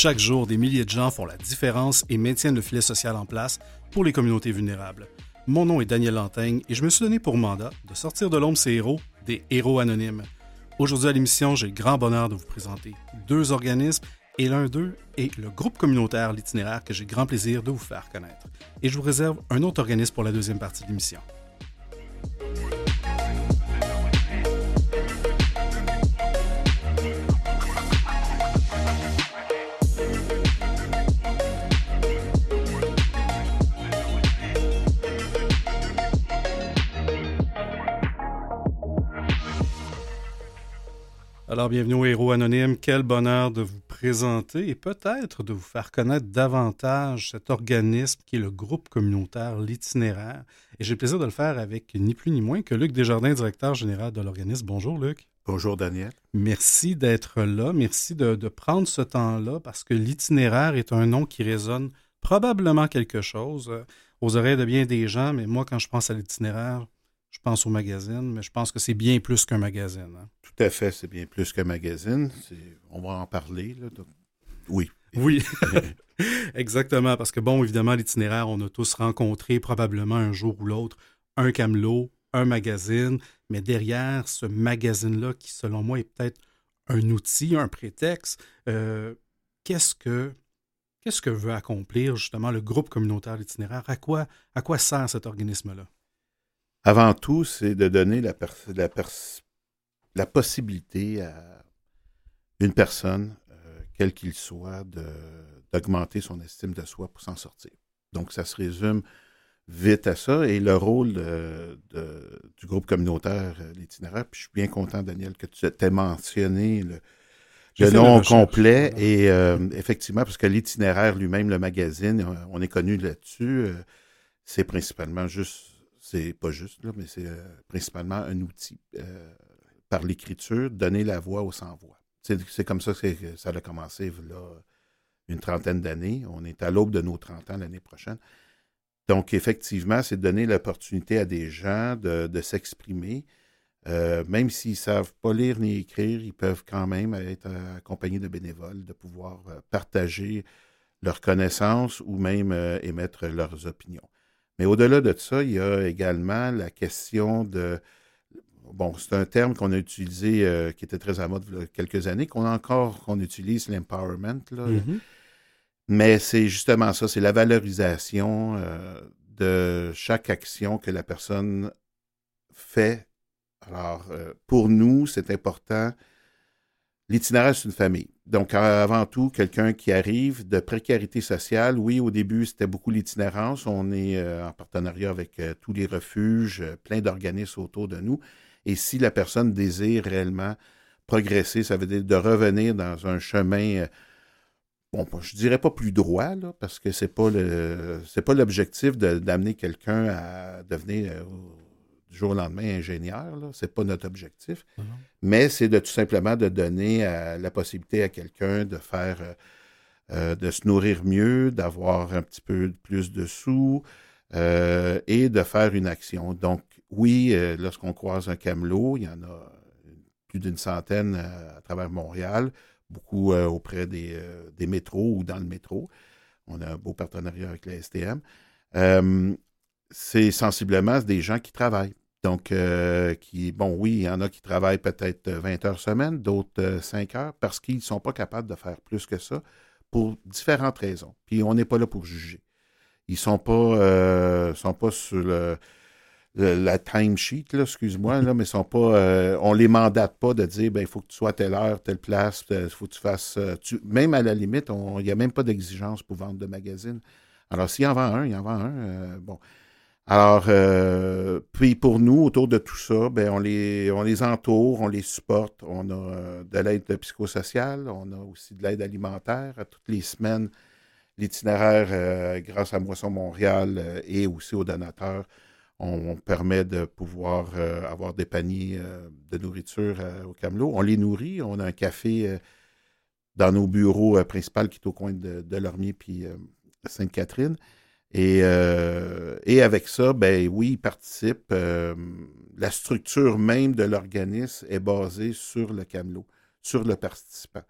Chaque jour, des milliers de gens font la différence et maintiennent le filet social en place pour les communautés vulnérables. Mon nom est Daniel Lantaigne et je me suis donné pour mandat de sortir de l'ombre ces héros, des héros anonymes. Aujourd'hui à l'émission, j'ai le grand bonheur de vous présenter deux organismes et l'un d'eux est le groupe communautaire L'Itinéraire que j'ai grand plaisir de vous faire connaître. Et je vous réserve un autre organisme pour la deuxième partie de l'émission. Alors, bienvenue au Héros Anonyme. Quel bonheur de vous présenter et peut-être de vous faire connaître davantage cet organisme qui est le groupe communautaire L'Itinéraire. Et j'ai le plaisir de le faire avec ni plus ni moins que Luc Desjardins, directeur général de l'organisme. Bonjour, Luc. Bonjour, Daniel. Merci d'être là. Merci de, de prendre ce temps-là parce que l'itinéraire est un nom qui résonne probablement quelque chose euh, aux oreilles de bien des gens. Mais moi, quand je pense à l'itinéraire, je pense au magazine, mais je pense que c'est bien plus qu'un magazine. hein. Tout à fait, c'est bien plus qu'un magazine. On va en parler. Là, donc, Oui. Oui, exactement. Parce que, bon, évidemment, l'itinéraire, on a tous rencontré probablement un jour ou l'autre un camelot, un magazine, mais derrière ce magazine-là, qui, selon moi, est peut-être un outil, un prétexte, euh, qu'est-ce que qu'est-ce que veut accomplir justement le groupe communautaire l'itinéraire? À quoi, à quoi sert cet organisme-là? Avant tout, c'est de donner la, pers- la, pers- la possibilité à une personne, euh, quel qu'il soit, d'augmenter son estime de soi pour s'en sortir. Donc, ça se résume vite à ça. Et le rôle de- de- du groupe communautaire, euh, l'itinéraire, puis je suis bien content, Daniel, que tu aies mentionné le, nom complet. voilà. Et euh, effectivement, parce que l'itinéraire lui-même, le magazine, on est connu là-dessus, euh, c'est principalement juste, c'est pas juste, là, mais c'est euh, principalement un outil euh, par l'écriture, donner la voix aux sans-voix. C'est comme ça que ça a commencé là, une trentaine d'années. On est à l'aube de nos 30 ans l'année prochaine. Donc, effectivement, c'est donner l'opportunité à des gens de, s'exprimer. Euh, même s'ils ne savent pas lire ni écrire, ils peuvent quand même être accompagnés de bénévoles, de pouvoir partager leurs connaissances ou même émettre leurs opinions. Mais au-delà de ça, il y a également la question de... Bon, c'est un terme qu'on a utilisé, euh, qui était très à mode il y a quelques années, qu'on a encore, qu'on utilise, l'empowerment. Mhm. Mais c'est justement ça, c'est la valorisation euh, de chaque action que la personne fait. Alors, euh, pour nous, c'est important. L'itinéraire, c'est une famille. Donc, avant tout, quelqu'un qui arrive de précarité sociale. Oui, au début, c'était beaucoup l'itinérance. On est euh, en partenariat avec euh, tous les refuges, euh, plein d'organismes autour de nous. Et si la personne désire réellement progresser, ça veut dire de revenir dans un chemin, bon, je dirais pas plus droit, parce que c'est pas le, c'est pas l'objectif d'amener quelqu'un à devenir du jour au lendemain ingénieur. Là, c'est pas notre objectif. Mais c'est de tout simplement de donner euh, la possibilité à quelqu'un de faire, euh, euh, de se nourrir mieux, d'avoir un petit peu plus de sous euh, et de faire une action. Donc, oui, euh, lorsqu'on croise un camelot, il y en a plus d'une centaine à travers Montréal, beaucoup auprès des, des métros ou dans le métro. On a un beau partenariat avec la STM. Euh, c'est sensiblement des gens qui travaillent. Donc, euh, qui, bon, oui, il y en a qui travaillent peut-être 20 heures semaine, d'autres euh, 5 heures, parce qu'ils ne sont pas capables de faire plus que ça pour différentes raisons. Puis, on n'est pas là pour juger. Ils ne sont, pas, euh, sont pas sur le, la timesheet, excuse-moi, mais sont pas, euh, on les mandate pas de dire, ben, il faut que tu sois à telle heure, telle place, il faut que tu fasses. euh, même à la limite, il n'y a même pas d'exigence pour vendre de magazines. Alors, s'il en vend un, il en vend un. euh, bon. Alors, euh, puis pour nous, autour de tout ça, ben, on, les, on les entoure, on les supporte. On a euh, de l'aide psychosociale, on a aussi de l'aide alimentaire. Toutes les semaines, l'itinéraire, euh, grâce à Moisson Montréal et aussi aux donateurs, on, permet de pouvoir avoir des paniers de nourriture au Camelot. On les nourrit. On a un café dans nos bureaux principaux qui est au coin de, de Lormier puis Sainte-Catherine. Et, euh, et avec ça, ben oui, ils participent. euh, la structure même de l'organisme est basée sur le camelot, sur le participant.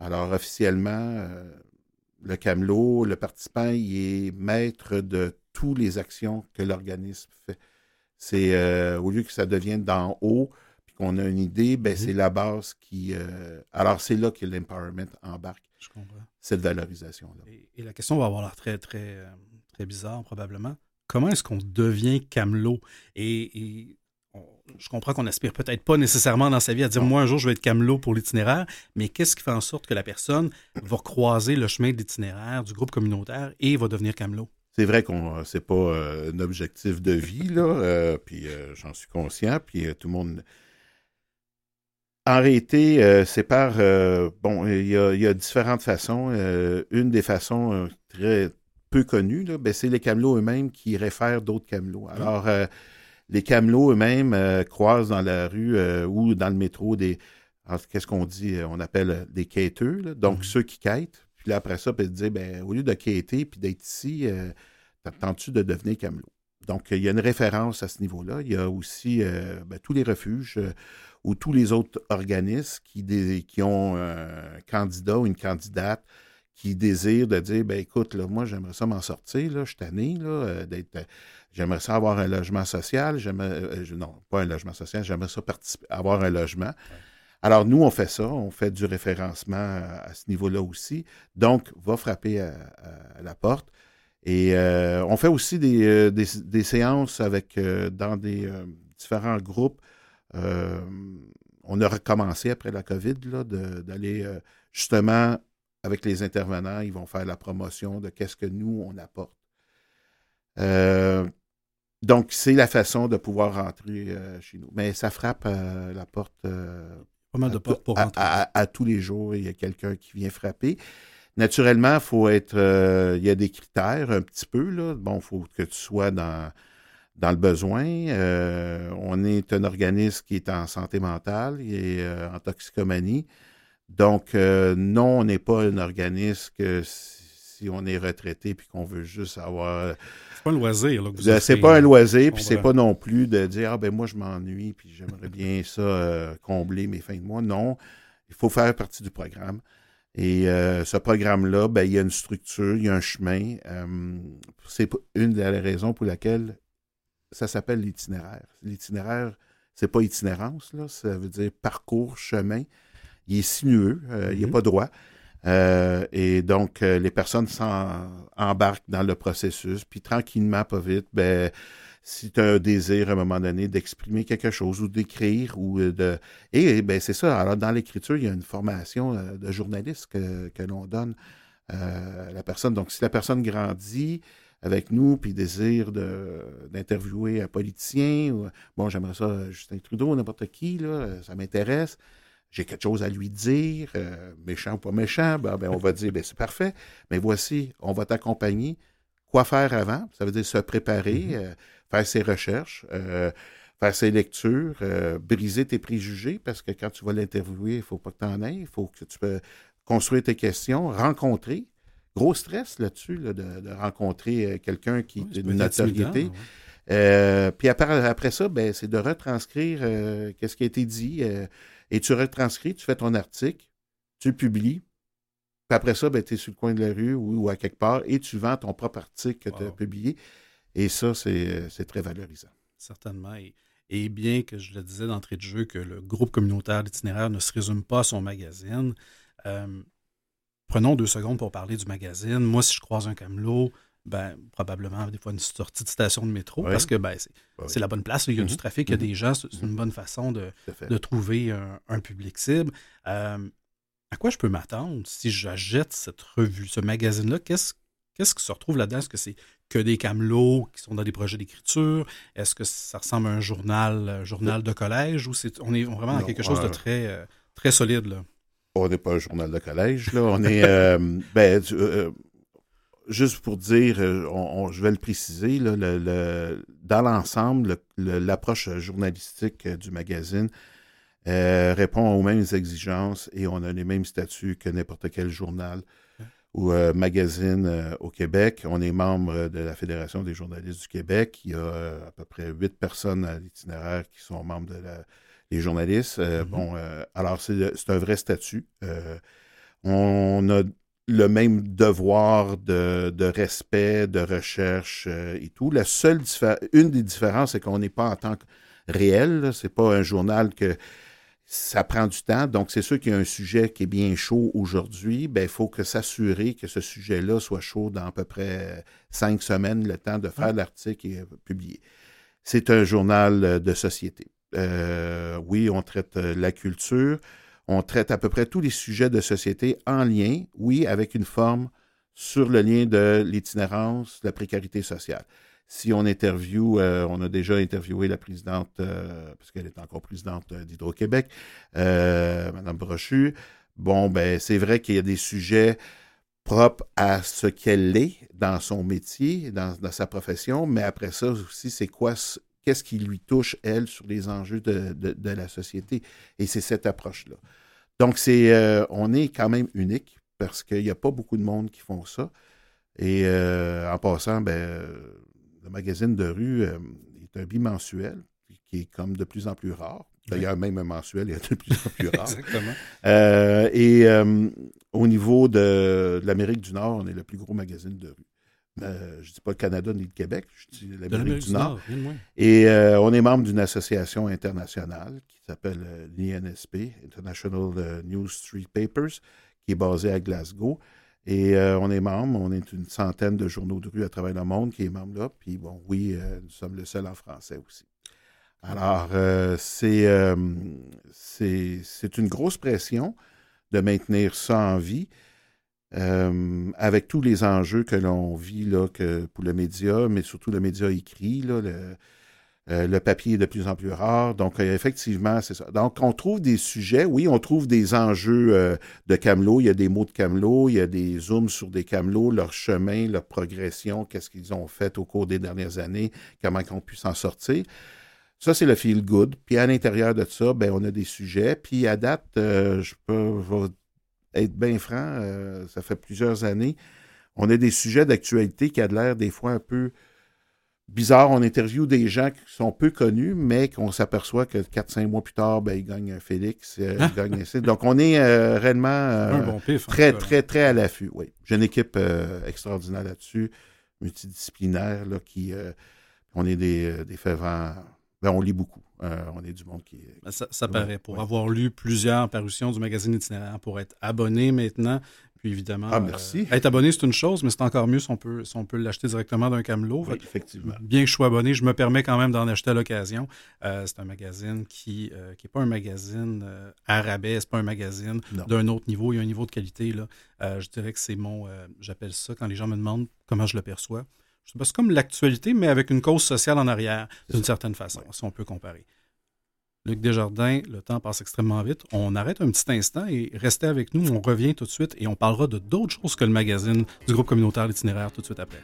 Alors, officiellement, le camelot, le participant, il est maître de toutes les actions que l'organisme fait. C'est au lieu que ça devienne d'en haut, puis qu'on a une idée, ben, c'est mhm. la base qui. alors, c'est là que l'empowerment embarque. Je comprends. Cette valorisation-là. Et, la question va avoir l'air très, très, très bizarre, probablement. Comment est-ce qu'on devient camelot? Et, je comprends qu'on n'aspire peut-être pas nécessairement dans sa vie à dire moi un jour je vais être camelot pour l'itinéraire, mais qu'est-ce qui fait en sorte que la personne va croiser le chemin de l'itinéraire du groupe communautaire et va devenir camelot? C'est vrai qu'on c'est pas euh, un objectif de vie là, euh, puis euh, j'en suis conscient, puis tout le monde. En réalité, c'est par bon, il y, a, différentes façons. une des façons très peu connues, ben, c'est les camelots eux-mêmes qui réfèrent d'autres camelots. Mmh. Alors les camelots eux-mêmes euh, croisent dans la rue euh, ou dans le métro des. Qu'est-ce qu'on dit? On appelle des quêteux, donc mhm. ceux qui quêtent. Puis là, après ça, puis dire, ben, au lieu de quêter puis d'être ici, euh, t'attends-tu de devenir camelot? Donc, il y a une référence à ce niveau-là. Il y a aussi ben, tous les refuges ou tous les autres organismes qui, qui ont un candidat ou une candidate qui désirent de dire, ben écoute, là, moi, j'aimerais ça m'en sortir, là, je suis tanné, là, d'être J'aimerais ça avoir un logement social. J'aimerais, euh, non, pas un logement social, j'aimerais ça participer, avoir un logement. Alors, nous, on fait ça, on fait du référencement à, ce niveau-là aussi. Donc, va frapper à, la porte. Et euh, on fait aussi des, euh, séances avec dans des différents groupes. on a recommencé après la COVID d'aller justement avec les intervenants, ils vont faire la promotion de qu'est-ce que nous, on apporte. Donc, c'est la façon de pouvoir rentrer euh, chez nous. Mais ça frappe euh, la porte. Euh, Pas mal de portes pour rentrer. À, tous les jours, il y a quelqu'un qui vient frapper. Naturellement, il faut être. il y a des critères un petit peu. Là. Bon, il faut que tu sois dans, dans le besoin. on est un organisme qui est en santé mentale et en toxicomanie. Donc, non, on n'est pas un organisme que si on est retraité puis qu'on veut juste avoir pas un loisir. c'est pas un loisir, puis c'est pas non plus de dire Ah ben moi je m'ennuie, puis j'aimerais bien ça euh, combler mes fins de mois. Non, il faut faire partie du programme. Et euh, ce programme-là, ben, il y a une structure, il y a un chemin. Euh, c'est une des raisons pour laquelle ça s'appelle l'itinéraire. L'itinéraire, c'est pas itinérance, là, ça veut dire parcours, chemin. Il est sinueux, il n'y a mm-hmm. pas droit. Euh, et donc, euh, les personnes s'embarquent dans le processus, puis tranquillement, pas vite, ben, si tu as un désir à un moment donné d'exprimer quelque chose ou d'écrire ou euh, de. Et ben, c'est ça. Alors, dans l'écriture, il y a une formation de journaliste que, que l'on donne à la personne. Donc, si la personne grandit avec nous, puis désire d'interviewer un politicien, ou, bon, j'aimerais ça, Justin Trudeau, n'importe qui, là, ça m'intéresse j'ai quelque chose à lui dire, euh, méchant ou pas méchant, ben, ben on va dire, ben, c'est parfait, mais voici, on va t'accompagner. Quoi faire avant? Ça veut dire se préparer, mm-hmm. euh, faire ses recherches, euh, faire ses lectures, briser tes préjugés, parce que quand tu vas l'interviewer, il ne faut pas que tu en aies, il faut que tu peux construire tes questions, rencontrer. Gros stress là-dessus, de, rencontrer quelqu'un qui est une notoriété. puis après, après ça, ben, c'est de retranscrire qu'est-ce qui a été dit et tu retranscris, tu fais ton article, tu le publies, puis après ça, ben, tu es sur le coin de la rue ou, à quelque part et tu vends ton propre article que tu as publié. Et ça, c'est très valorisant. Certainement. Et, bien que je le disais d'entrée de jeu, que le groupe communautaire d'itinéraire ne se résume pas à son magazine, euh, prenons deux secondes pour parler du magazine. Moi, si je croise un camelot, ben, probablement des fois une sortie de station de métro parce que ben, c'est la bonne place. Il y a du mm-hmm. trafic, il y a des mm-hmm. gens. C'est une mm-hmm. bonne façon de, de trouver un, public cible. Euh, à quoi je peux m'attendre si j'achète cette revue, ce magazine-là? Qu'est-ce qu'est-ce qui se retrouve là-dedans? Est-ce que c'est que des camelots qui sont dans des projets d'écriture? Est-ce que ça ressemble à un journal, journal de collège ou c'est on est vraiment dans quelque chose de très, euh, très solide? Là? On n'est pas un journal de collège, là. On est. Euh, ben, juste pour dire, euh, je vais le préciser, dans l'ensemble, l'approche journalistique euh, du magazine euh, répond aux mêmes exigences et on a les mêmes statuts que n'importe quel journal ou magazine au Québec. On est membre de la Fédération des journalistes du Québec. Il y a à peu près huit personnes à l'itinéraire qui sont membres de la, les journalistes. Mm-hmm. Bon, alors c'est un vrai statut. on a le même devoir de, respect, de recherche euh, et tout. La seule une des différences, c'est qu'on n'est pas en tant que réel. C'est pas un journal que ça prend du temps. Donc, c'est sûr qu'il y a un sujet qui est bien chaud aujourd'hui. Ben, il faut que s'assurer que ce sujet-là soit chaud dans à peu près cinq semaines, le temps de faire l'article et publier. C'est un journal de société. Euh, oui, on traite la culture, on traite à peu près tous les sujets de société en lien, oui, avec une forme sur le lien de l'itinérance, la précarité sociale. Si on interviewe, euh, on a déjà interviewé la présidente, euh, parce qu'elle est encore présidente euh, d'Hydro-Québec, Mme Brochu. Bon, ben, c'est vrai qu'il y a des sujets propres à ce qu'elle est dans son métier, dans, dans, sa profession, mais après ça aussi, c'est quoi qu'est-ce qui lui touche, elle, sur les enjeux de, de, la société. Et c'est cette approche-là. Donc, c'est, euh, on est quand même unique parce qu'il n'y a pas beaucoup de monde qui font ça. Et euh, en passant, ben, le magazine de rue euh, est un bimensuel qui est comme de plus en plus rare. D'ailleurs, même un mensuel est de plus en plus rare. Exactement. et au niveau de l'Amérique du Nord, on est le plus gros magazine de rue. Euh, je ne dis pas le Canada ni le Québec, je dis l'Amérique du Nord. Et euh, on est membre d'une association internationale qui s'appelle euh, l'INSP, International News Street Papers, qui est basée à Glasgow. Et on est membre, on est une centaine de journaux de rue à travers le monde qui est membre là. Puis bon, oui, nous sommes le seul en français aussi. Alors, c'est c'est une grosse pression de maintenir ça en vie. Euh, avec tous les enjeux que l'on vit là, que pour le média, mais surtout le média écrit, euh, le, papier est de plus en plus rare. Donc, euh, effectivement, c'est ça. Donc, on trouve des sujets, oui, on trouve des enjeux de camelot. Il y a des mots de camelot, il y a des zooms sur des camelots, leur chemin, leur progression, qu'est-ce qu'ils ont fait au cours des dernières années, comment ils ont pu s'en sortir. Ça, c'est le feel good. Puis à l'intérieur de ça, ben, on a des sujets. Puis à date, je peux être bien franc, euh, ça fait plusieurs années. On a des sujets d'actualité qui a l'air des fois un peu bizarre. On interviewe des gens qui sont peu connus, mais qu'on s'aperçoit que 4-5 mois plus tard, ben, ils gagnent un Félix, euh, ils gagnent un Donc, on est euh, réellement très, très, très à l'affût. Oui. J'ai une équipe extraordinaire là-dessus, multidisciplinaire, là, qui... on est des, des fervents... Ben, on lit beaucoup. Euh, on est du monde qui. Ben, ça, paraît. Pour avoir lu plusieurs parutions du magazine itinéraire, pour être abonné maintenant, puis évidemment. Ah, merci. Euh, être abonné, c'est une chose, mais c'est encore mieux si on peut, si on peut l'acheter directement d'un camelot. Oui, effectivement. Bien que je sois abonné, je me permets quand même d'en acheter à l'occasion. Euh, c'est un magazine qui n'est pas un magazine arabais, c'est pas un magazine d'un autre niveau. Il y a un niveau de qualité. Là. je dirais que c'est mon. J'appelle ça, quand les gens me demandent comment je le perçois, c'est comme l'actualité, mais avec une cause sociale en arrière, d'une certaine façon, si on peut comparer. Luc Desjardins, le temps passe extrêmement vite. On arrête un petit instant et restez avec nous. On revient tout de suite et on parlera de d'autres choses que le magazine du groupe communautaire L'Itinéraire tout de suite après.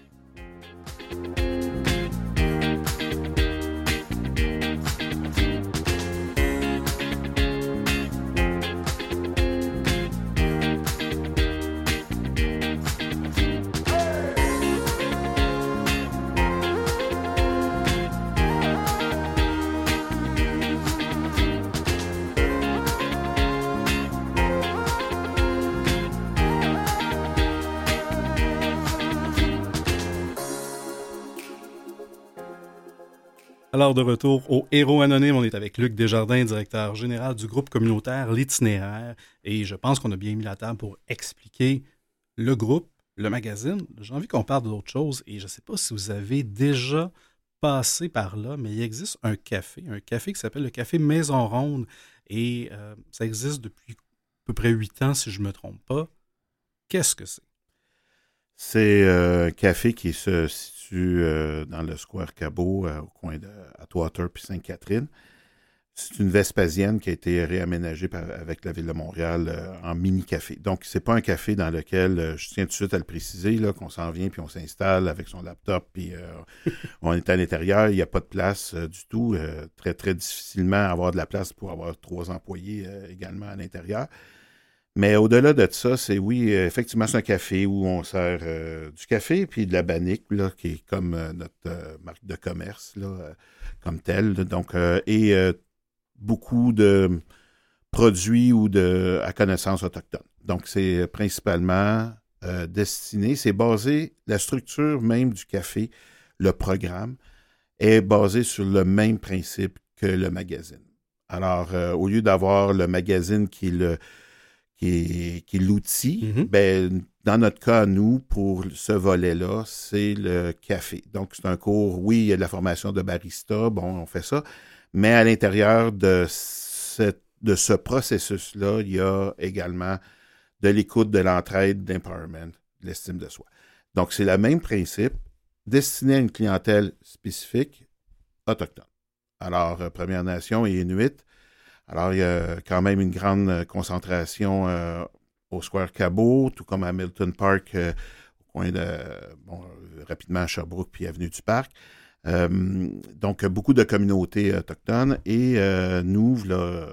De retour au Héros Anonyme, on est avec Luc Desjardins, directeur général du groupe communautaire L'Itinéraire. Et je pense qu'on a bien mis la table pour expliquer le groupe, le magazine. J'ai envie qu'on parle d'autre chose et je ne sais pas si vous avez déjà passé par là, mais il existe un café, un café qui s'appelle le Café Maison Ronde. Et euh, ça existe depuis à peu près huit ans, si je ne me trompe pas. Qu'est-ce que c'est? C'est euh, un café qui se situe euh, dans le Square Cabot, euh, au coin de Atwater puis Sainte-Catherine. C'est une Vespasienne qui a été réaménagée avec la Ville de Montréal en mini-café. Donc, c'est pas un café dans lequel, je tiens tout de suite à le préciser, qu'on s'en vient puis on s'installe avec son laptop puis on est à l'intérieur. Il n'y a pas de place du tout. très, très difficilement avoir de la place pour avoir trois employés également à l'intérieur. Mais au-delà de ça, c'est oui, effectivement, c'est un café où on sert euh, du café puis de la banique, là, qui est comme euh, notre euh, marque de commerce, là, comme telle. Donc, et beaucoup de produits ou de à connaissance autochtone. Donc, c'est principalement destiné, c'est basé, la structure même du café, le programme, est basé sur le même principe que le magazine. Alors, au lieu d'avoir le magazine qui est le, qui est, l'outil, mm-hmm. ben, dans notre cas, nous, pour ce volet-là, c'est le café. Donc, c'est un cours, oui, il y a de la formation de barista, bon, on fait ça, mais à l'intérieur de, de ce processus-là, il y a également de l'écoute, de l'entraide, d'empowerment, de l'estime de soi. Donc, c'est le même principe, destiné à une clientèle spécifique, autochtone. Alors, euh, Première Nation et Inuit, alors, il y a quand même une grande euh, concentration euh, au Square Cabot, tout comme à Milton Park, euh, au coin de, bon, rapidement à Sherbrooke, puis Avenue du Parc. donc, beaucoup de communautés autochtones. Et nous, là,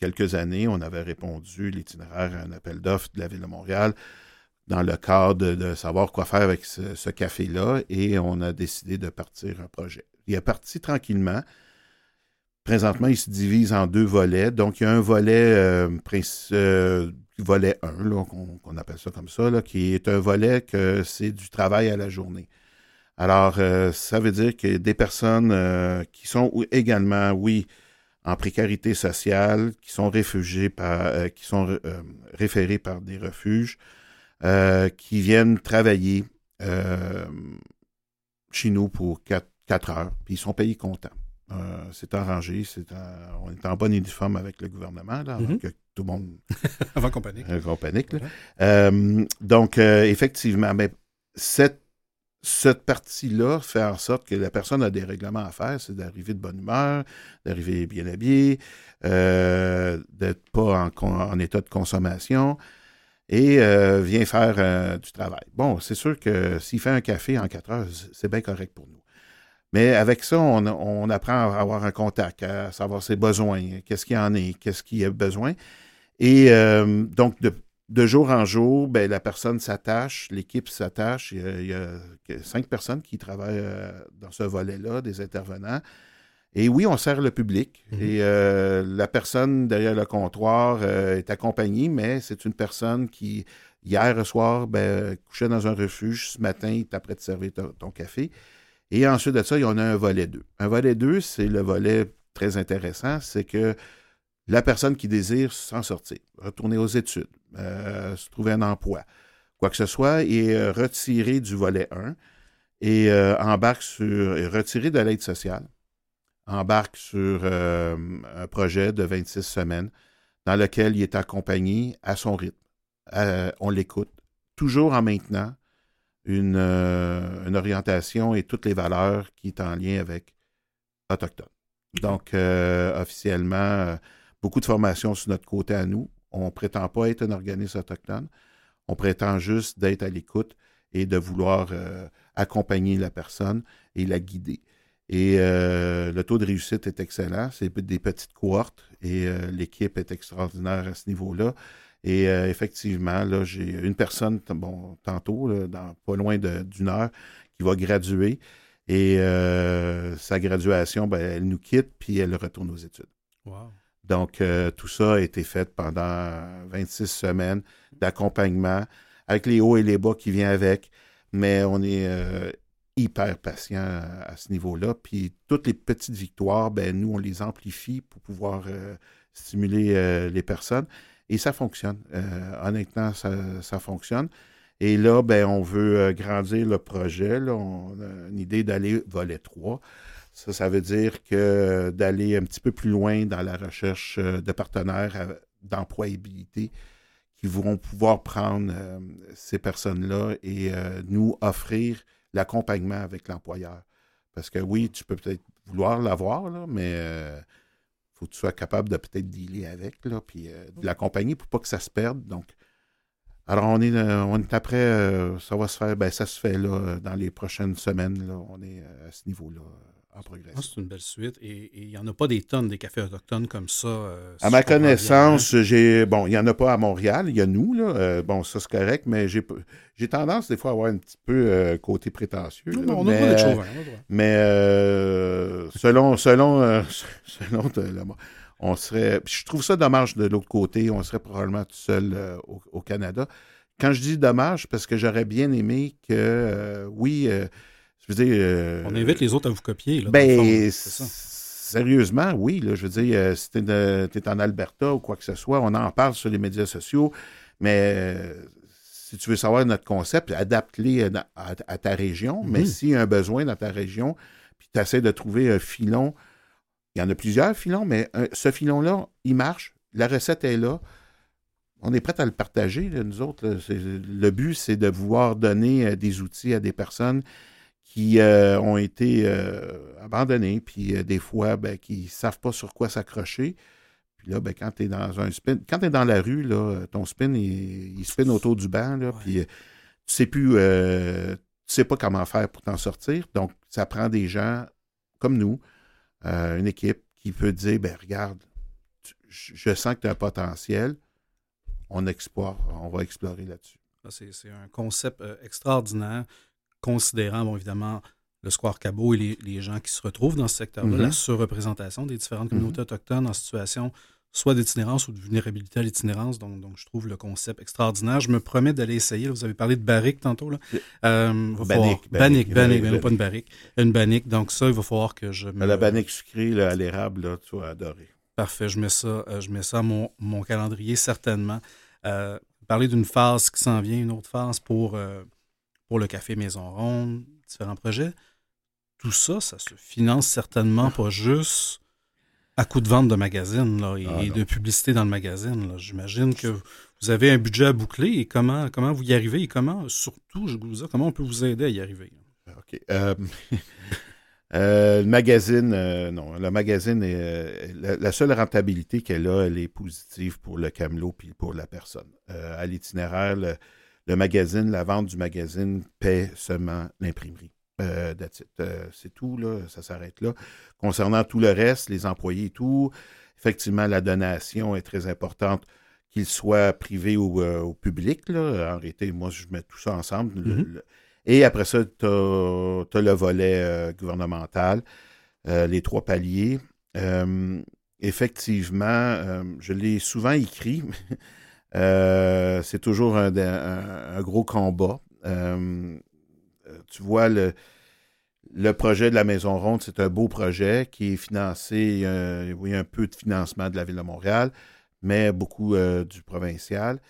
quelques années, on avait répondu l'itinéraire à un appel d'offres de la Ville de Montréal dans le cadre de, savoir quoi faire avec ce, ce café-là. Et on a décidé de partir un projet. Il est parti tranquillement. Présentement, il se divise en deux volets. Donc, il y a un volet, euh, euh, volet 1, qu'on appelle ça comme ça, là, qui est un volet que c'est du travail à la journée. Alors, euh, ça veut dire que des personnes qui sont également, oui, en précarité sociale, qui sont réfugiées par, qui sont référées par des refuges, qui viennent travailler chez nous pour quatre heures, puis ils sont payés contents. Euh, c'est arrangé, c'est on est en bonne uniforme avec le gouvernement, là, avant mm-hmm. que tout le monde... avant qu'on panique. Euh, donc, euh, effectivement, mais cette, cette partie-là fait en sorte que la personne a des règlements à faire, c'est d'arriver de bonne humeur, d'arriver bien habillé, d'être pas en, en, état de consommation et vient faire du travail. Bon, c'est sûr que s'il fait un café en quatre heures, c'est bien correct pour nous. Mais avec ça, on, apprend à avoir un contact, à savoir ses besoins, qu'est-ce qu'il y en est, qu'est-ce qu'il a besoin. Et euh, donc, de, jour en jour, ben, la personne s'attache, l'équipe s'attache. Il, y, a, cinq personnes qui travaillent euh, dans ce volet-là, des intervenants. Et oui, on sert le public. Mm-hmm. Et euh, la personne derrière le comptoir est accompagnée, mais c'est une personne qui, hier soir, ben, couchait dans un refuge. Ce matin, il prêt de servir ton café. Et ensuite de ça, il y en a un volet 2. Un volet 2, c'est le volet très intéressant, c'est que la personne qui désire s'en sortir, retourner aux études, euh, se trouver un emploi, quoi que ce soit, est euh, retiré du volet 1 et euh, embarque sur, est retiré de l'aide sociale, embarque sur un projet de 26 semaines dans lequel il est accompagné à son rythme. on l'écoute, toujours en maintenant euh, une, orientation et toutes les valeurs qui sont en lien avec autochtone. Donc, euh, officiellement, euh, beaucoup de formations sur notre côté à nous. On ne prétend pas être un organisme autochtone. On prétend juste d'être à l'écoute et de vouloir accompagner la personne et la guider. Et le taux de réussite est excellent. C'est des petites cohortes et l'équipe est extraordinaire à ce niveau-là. Et euh, effectivement, là, j'ai une personne, bon, tantôt, dans pas loin d'une heure, qui va graduer. Et euh, sa graduation, ben, elle nous quitte, puis elle retourne aux études. Donc, euh, tout ça a été fait pendant 26 semaines d'accompagnement, avec les hauts et les bas qui viennent avec. Mais on est hyper patient à, ce niveau-là. Puis toutes les petites victoires, ben, nous, on les amplifie pour pouvoir stimuler les personnes. Et ça fonctionne. Euh, honnêtement, ça, fonctionne. Et là, ben, on veut euh, grandir le projet. On a une idée d'aller volet 3. Ça, ça veut dire que d'aller un petit peu plus loin dans la recherche euh, de partenaires d'employabilité qui vont pouvoir prendre ces personnes-là et nous offrir l'accompagnement avec l'employeur. Parce que oui, tu peux peut-être vouloir l'avoir, mais faut que tu sois capable de peut-être dealer avec, là, puis euh, de l'accompagner pour pas que ça se perde. Donc, alors on est, euh, on est après, euh, ça va se faire, ben ça se fait là, dans les prochaines semaines, on est à ce niveau-là en progression. c'est une belle suite. Et il n'y en a pas des tonnes des cafés autochtones comme ça. Euh, à ma connaissance, j'ai. Bon, il n'y en a pas à Montréal, il y a nous, là. Euh, bon, ça c'est correct, mais j'ai j'ai tendance des fois à avoir un petit peu euh, côté prétentieux. Non, on mais, a mais selon selon selon on serait. Je trouve ça dommage de l'autre côté. On serait probablement tout seul au, Canada. Quand je dis dommage, parce que j'aurais bien aimé que, oui, je veux dire. on invite les autres à vous copier. Là, ben, sérieusement, oui. Là, je veux dire, si tu es, en Alberta ou quoi que ce soit, on en parle sur les médias sociaux, mais si tu veux savoir notre concept, adapte-les à, ta région. Mais mhm. s'il y a un besoin dans ta région, puis tu essaies de trouver un filon, il y en a plusieurs filons, mais ce filon-là, il marche, la recette est là. On est prêt à le partager, nous autres. le but, c'est de pouvoir donner euh, des outils à des personnes qui euh, ont été euh, abandonnées, puis des fois, ben, qui ne savent pas sur quoi s'accrocher. Puis là, ben, quand tu es dans un spin, quand tu es dans la rue, là, ton spin, il, il spin autour du banc, là, puis euh, tu sais plus, euh, tu sais pas comment faire pour t'en sortir. Donc, ça prend des gens comme nous, euh, une équipe qui peut dire, ben regarde, je sens que tu as un potentiel, on explore, on va explorer là-dessus. C'est un concept extraordinaire, considérant, bon, évidemment, le Square Cabot et les, gens qui se retrouvent dans ce secteur-là, la mhm. surreprésentation des différentes communautés mhm. autochtones en situation soit d'itinérance ou de vulnérabilité à l'itinérance. Donc, donc, je trouve le concept extraordinaire. Je me promets d'aller essayer. vous avez parlé de barrique tantôt. Là. Euh, banique, banique, banique, pas une barrique. Une banique. Donc, ça, il va falloir que je me... La banique sucrée là, à l'érable, tu vas adorer. Parfait. Je mets ça, euh, je mets ça à mon, mon calendrier, certainement. Euh, parler d'une phase qui s'en vient, une autre phase pour, euh, pour le Café Maison Ronde, différents projets tout ça, ça se finance certainement pas juste à coup de vente de magazines là, et, ah, de publicité dans le magazine. J'imagine que vous avez un budget à boucler et comment, comment vous y arrivez et comment, surtout, je vous dis, comment on peut vous aider à y arriver? OK. Euh, euh, le magazine, euh, non, le magazine, est, la, seule rentabilité qu'elle a, elle est positive pour le camelot puis pour la personne. à l'itinéraire, le, magazine, la vente du magazine paie seulement l'imprimerie. Euh, euh, c'est tout, là, ça s'arrête là. Concernant tout le reste, les employés et tout, effectivement, la donation est très importante, qu'il soit privé ou euh, au public. Là. En réalité, moi, je mets tout ça ensemble. Mm-hmm. et après ça, tu as, le volet gouvernemental, les trois paliers. effectivement, je l'ai souvent écrit. c'est toujours un, gros combat tu vois, le, le projet de la Maison Ronde, c'est un beau projet qui est financé, euh, oui, un peu de financement de la Ville de Montréal, mais beaucoup euh, du provincial.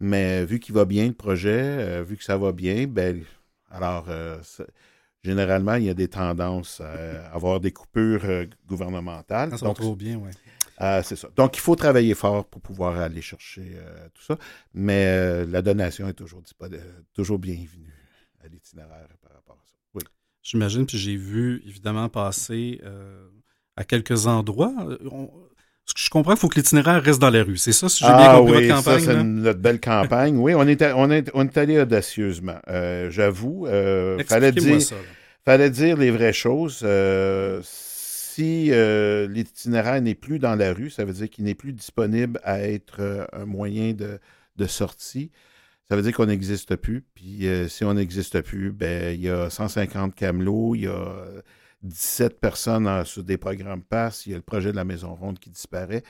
Mais vu qu'il va bien, le projet, euh, vu que ça va bien, ben, alors, généralement, il y a des tendances à avoir des coupures gouvernementales. Ça va trop bien, oui. C'est ça. Donc, il faut travailler fort pour pouvoir aller chercher tout ça. Mais la donation est toujours, toujours bienvenue à l'itinéraire par rapport à ça. Oui. J'imagine, puis j'ai vu évidemment passer euh, à quelques endroits. Euh, ce que je comprends, il faut que l'itinéraire reste dans la rue. C'est ça, si j'ai bien ah compris oui, votre campagne? Ça, c'est notre belle campagne. oui, on est, on est, on est allé audacieusement. Euh, j'avoue, il fallait dire, fallait dire les vraies choses. Si l'itinéraire n'est plus dans la rue, ça veut dire qu'il n'est plus disponible à être un moyen de, de sortie ça veut dire qu'on n'existe plus. Puis euh, si on n'existe plus, ben il y a 150 camelots, il y a 17 personnes sur des programmes PASS, il y a le projet de la Maison Ronde qui disparaît.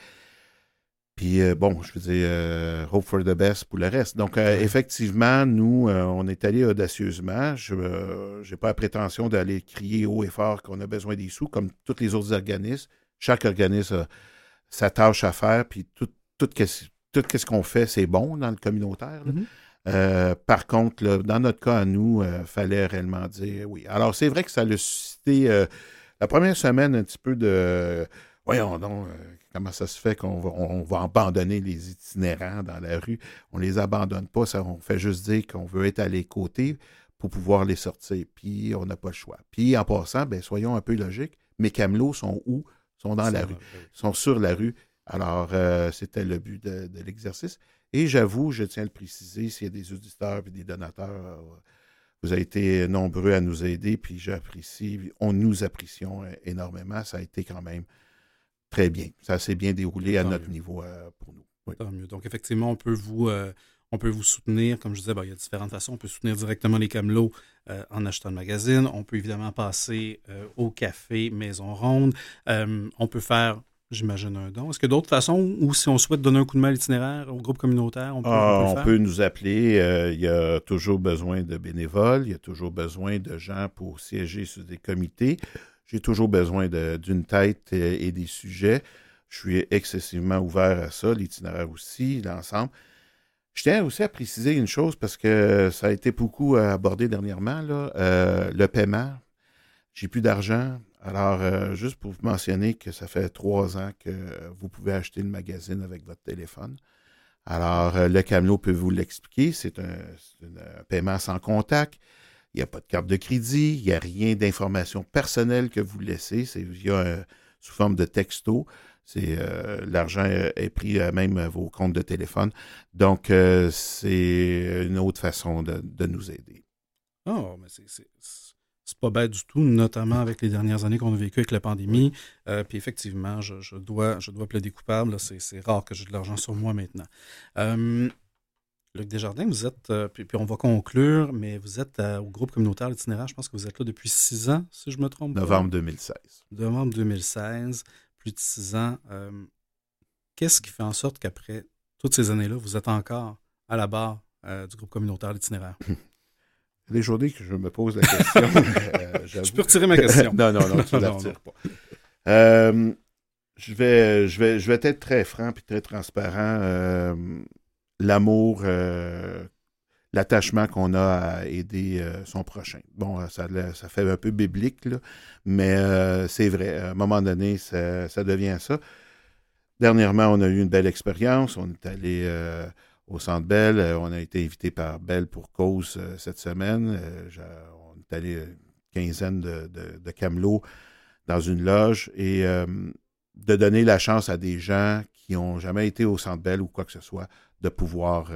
Puis euh, bon, je veux dire, euh, hope for the best pour le reste. Donc, effectivement, nous, on est allé audacieusement. Je n'ai pas la prétention d'aller crier haut et fort qu'on a besoin des sous, comme tous les autres organismes. Chaque organisme a sa tâche à faire, puis tout, tout, ce qu'on fait, c'est bon dans le communautaire. Mm-hmm. Euh, par contre, dans notre cas à nous, il euh, fallait réellement dire oui. Alors, c'est vrai que ça a suscité euh, la première semaine un petit peu de voyons donc, comment ça se fait qu'on va, on va abandonner les itinérants dans la rue? On les abandonne pas, ça, on fait juste dire qu'on veut être à les côtés pour pouvoir les sortir. Puis on n'a pas le choix. Puis en passant, ben, soyons un peu logiques, mes camelots sont où? sont dans la rue, sont sur la rue. Alors, c'était le but de l'exercice. Et j'avoue, je tiens à le préciser, s'il y a des auditeurs et des donateurs, euh, vous avez été nombreux à nous aider, puis j'apprécie, on nous apprécions énormément. Ça a été quand même très bien. Ça s'est bien déroulé à notre niveau euh, pour nous. Tant mieux. Donc, effectivement, on peut vous, euh, on peut vous soutenir. Comme je disais, il y a différentes façons. On peut soutenir directement les Camelots en achetant le magazine. On peut évidemment passer au café Maison Ronde. on peut faire j'imagine, un don. Est-ce qu'il y a d'autres façons ou si on souhaite donner un coup de main à l'itinéraire, au groupe communautaire, on peut, ah, on peut, nous appeler. Euh, il y a toujours besoin de bénévoles, il y a toujours besoin de gens pour siéger sur des comités. J'ai toujours besoin d'une tête et, des sujets. Je suis excessivement ouvert à ça, l'itinéraire aussi, l'ensemble. Je tiens aussi à préciser une chose parce que ça a été beaucoup abordé dernièrement, là, euh, le paiement. J'ai plus d'argent, alors, euh, juste pour vous mentionner que ça fait trois ans que vous pouvez acheter le magazine avec votre téléphone. Alors, euh, le camelot peut vous l'expliquer. C'est un, paiement sans contact. Il n'y a pas de carte de crédit. Il n'y a rien d'information personnelle que vous laissez. C'est via sous forme de texto. C'est euh, l'argent est pris à même vos comptes de téléphone. Donc, c'est une autre façon de, de nous aider. Oh, mais c'est pas bête du tout, notamment avec les dernières années qu'on a vécues avec la pandémie. Euh, puis effectivement, je, dois, je dois plaider coupable. C'est rare que j'ai de l'argent sur moi maintenant. Euh, Luc Desjardins, vous êtes, euh, puis, on va conclure, mais vous êtes au groupe communautaire l'itinéraire. Je pense que vous êtes là depuis six ans, si je me trompe Novembre 2016. Novembre 2016, plus de six ans. Qu'est-ce qui fait en sorte qu'après toutes ces années-là, vous êtes encore à la barre du groupe communautaire l'itinéraire? les journées que je me pose la question. euh, je peux retirer ma question. non, non, non, tu ne la retires pas. Euh, je, vais, je, vais, je vais être très franc et très transparent. Euh, l'amour, euh, l'attachement qu'on a à aider son prochain. Bon, ça, ça fait un peu biblique, là, mais c'est vrai. À un moment donné, ça, devient ça. Dernièrement, on a eu une belle expérience. On est allé au Centre Bell. Euh, on a été invité par Bell pour cause euh, cette semaine. Euh, on est allé une quinzaine de, de, camelots dans une loge et de donner la chance à des gens qui n'ont jamais été au Centre Bell ou quoi que ce soit de pouvoir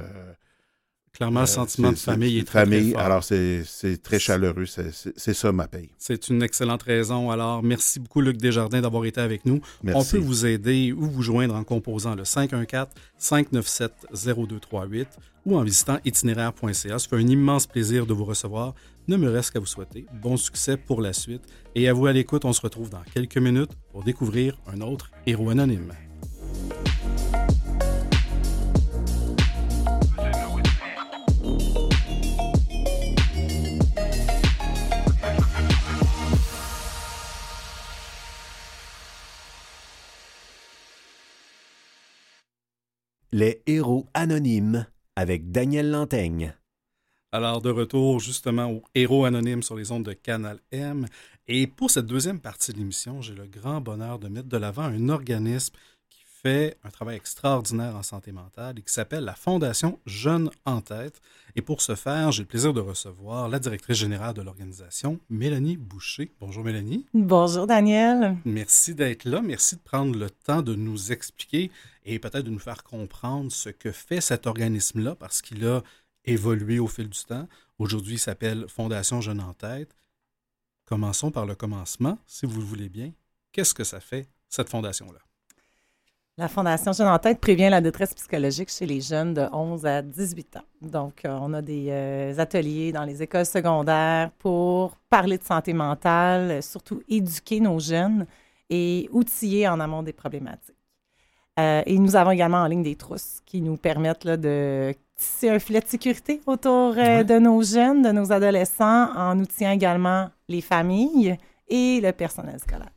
Clairement, le euh, sentiment de famille est très, famille, Alors, c'est très chaleureux. C'est ça ma paye. C'est une excellente raison. Alors, merci beaucoup, Luc Desjardins, d'avoir été avec nous. On peut vous aider ou vous joindre en composant le 514-597-0238 ou en visitant itinéraire.ca. Ça fait un immense plaisir de vous recevoir. Ne me reste qu'à vous souhaiter bon succès pour la suite. Et à vous à l'écoute, on se retrouve dans quelques minutes pour découvrir un autre héros anonyme. Les héros anonymes avec Daniel Lantaigne. Alors, de retour justement aux héros anonymes sur les ondes de Canal M. Et pour cette deuxième partie de l'émission, j'ai le grand bonheur de mettre de l'avant un organisme fait un travail extraordinaire en santé mentale et qui s'appelle la Fondation Jeunes en tête. Et pour ce faire, j'ai le plaisir de recevoir la directrice générale de l'organisation, Mélanie Boucher. Bonjour Mélanie. Bonjour Daniel. Merci d'être là. Merci de prendre le temps de nous expliquer et peut-être de nous faire comprendre ce que fait cet organisme-là parce qu'il a évolué au fil du temps. Aujourd'hui, il s'appelle Fondation Jeune en Tête. Commençons par le commencement, si vous le voulez bien. Qu'est-ce que ça fait, cette fondation-là? La Fondation Jeune en Tête prévient la détresse psychologique chez les jeunes de 11 à 18 ans. Donc, euh, on a des euh, ateliers dans les écoles secondaires pour parler de santé mentale, surtout éduquer nos jeunes et outiller en amont des problématiques. Euh, et nous avons également en ligne des trousses qui nous permettent là, de tisser un filet de sécurité autour euh, de nos jeunes, de nos adolescents, en outillant également les familles et le personnel scolaire.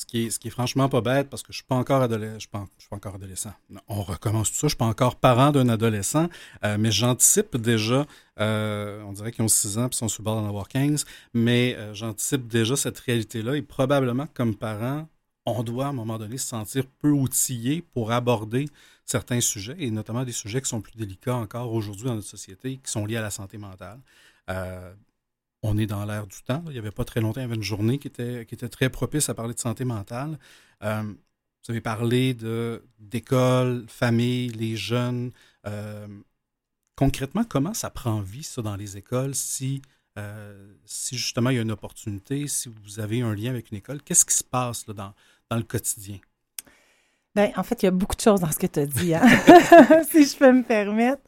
Ce qui, est, franchement pas bête parce que je ne suis pas encore adolescent. Je suis encore adolescent. on recommence tout ça. Je ne suis pas encore parent d'un adolescent, euh, mais j'anticipe déjà. on dirait qu'ils ont 6 ans et sont le bord d'en avoir 15, mais j'anticipe déjà cette réalité-là et probablement comme parent, on doit à un moment donné se sentir peu outillé pour aborder certains sujets, et notamment des sujets qui sont plus délicats encore aujourd'hui dans notre société, qui sont liés à la santé mentale. Euh, on est dans l'ère du temps. Il n'y avait pas très longtemps, il y avait une journée qui était, très propice à parler de santé mentale. Euh, vous avez parlé d'école, famille, les jeunes. Euh, concrètement, comment ça prend vie, ça, dans les écoles, si euh, si justement il y a une opportunité, si vous avez un lien avec une école, qu'est-ce qui se passe dans le quotidien? Bien, en fait, il y a beaucoup de choses dans ce que tu as dit, hein? si je peux me permettre.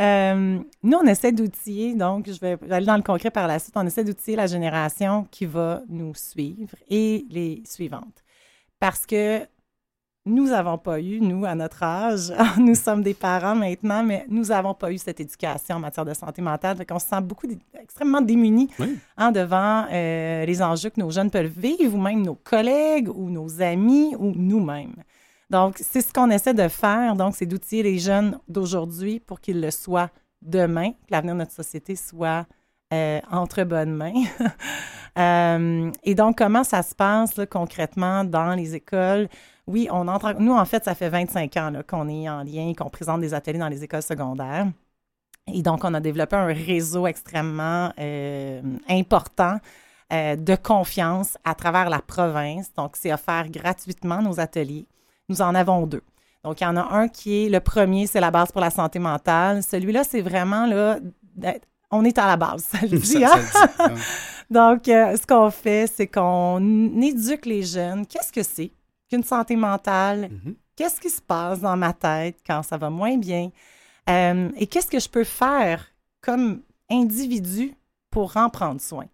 Euh, nous, on essaie d'outiller, donc je vais aller dans le concret par la suite, on essaie d'outiller la génération qui va nous suivre et les suivantes. Parce que nous n'avons pas eu, nous, à notre âge, nous sommes des parents maintenant, mais nous n'avons pas eu cette éducation en matière de santé mentale. Fait qu'on se sent beaucoup, extrêmement démunis Oui. hein, devant euh, les enjeux que nos jeunes peuvent vivre, ou même nos collègues, ou nos amis, ou nous-mêmes. Donc, c'est ce qu'on essaie de faire. Donc, c'est d'outiller les jeunes d'aujourd'hui pour qu'ils le soient demain, que l'avenir de notre société soit euh, entre bonnes mains. Euh, et donc, comment ça se passe concrètement dans les écoles? Oui, on entre. Nous, en fait, ça fait 25 ans qu'on est en lien, qu'on présente des ateliers dans les écoles secondaires. Et donc, on a développé un réseau extrêmement euh, important de confiance à travers la province. Donc, c'est offert gratuitement nos ateliers. Nous en avons deux. Donc, il y en a un qui est le premier, c'est la base pour la santé mentale. Celui-là, c'est vraiment là, on est à la base, ça le dit, hein? ça le dit. Donc, euh, ce qu'on fait, c'est qu'on éduque les jeunes. Qu'est-ce que c'est qu'une santé mentale? Mhm. Qu'est-ce qui se passe dans ma tête quand ça va moins bien? Euh, et qu'est-ce que je peux faire comme individu pour en prendre soin?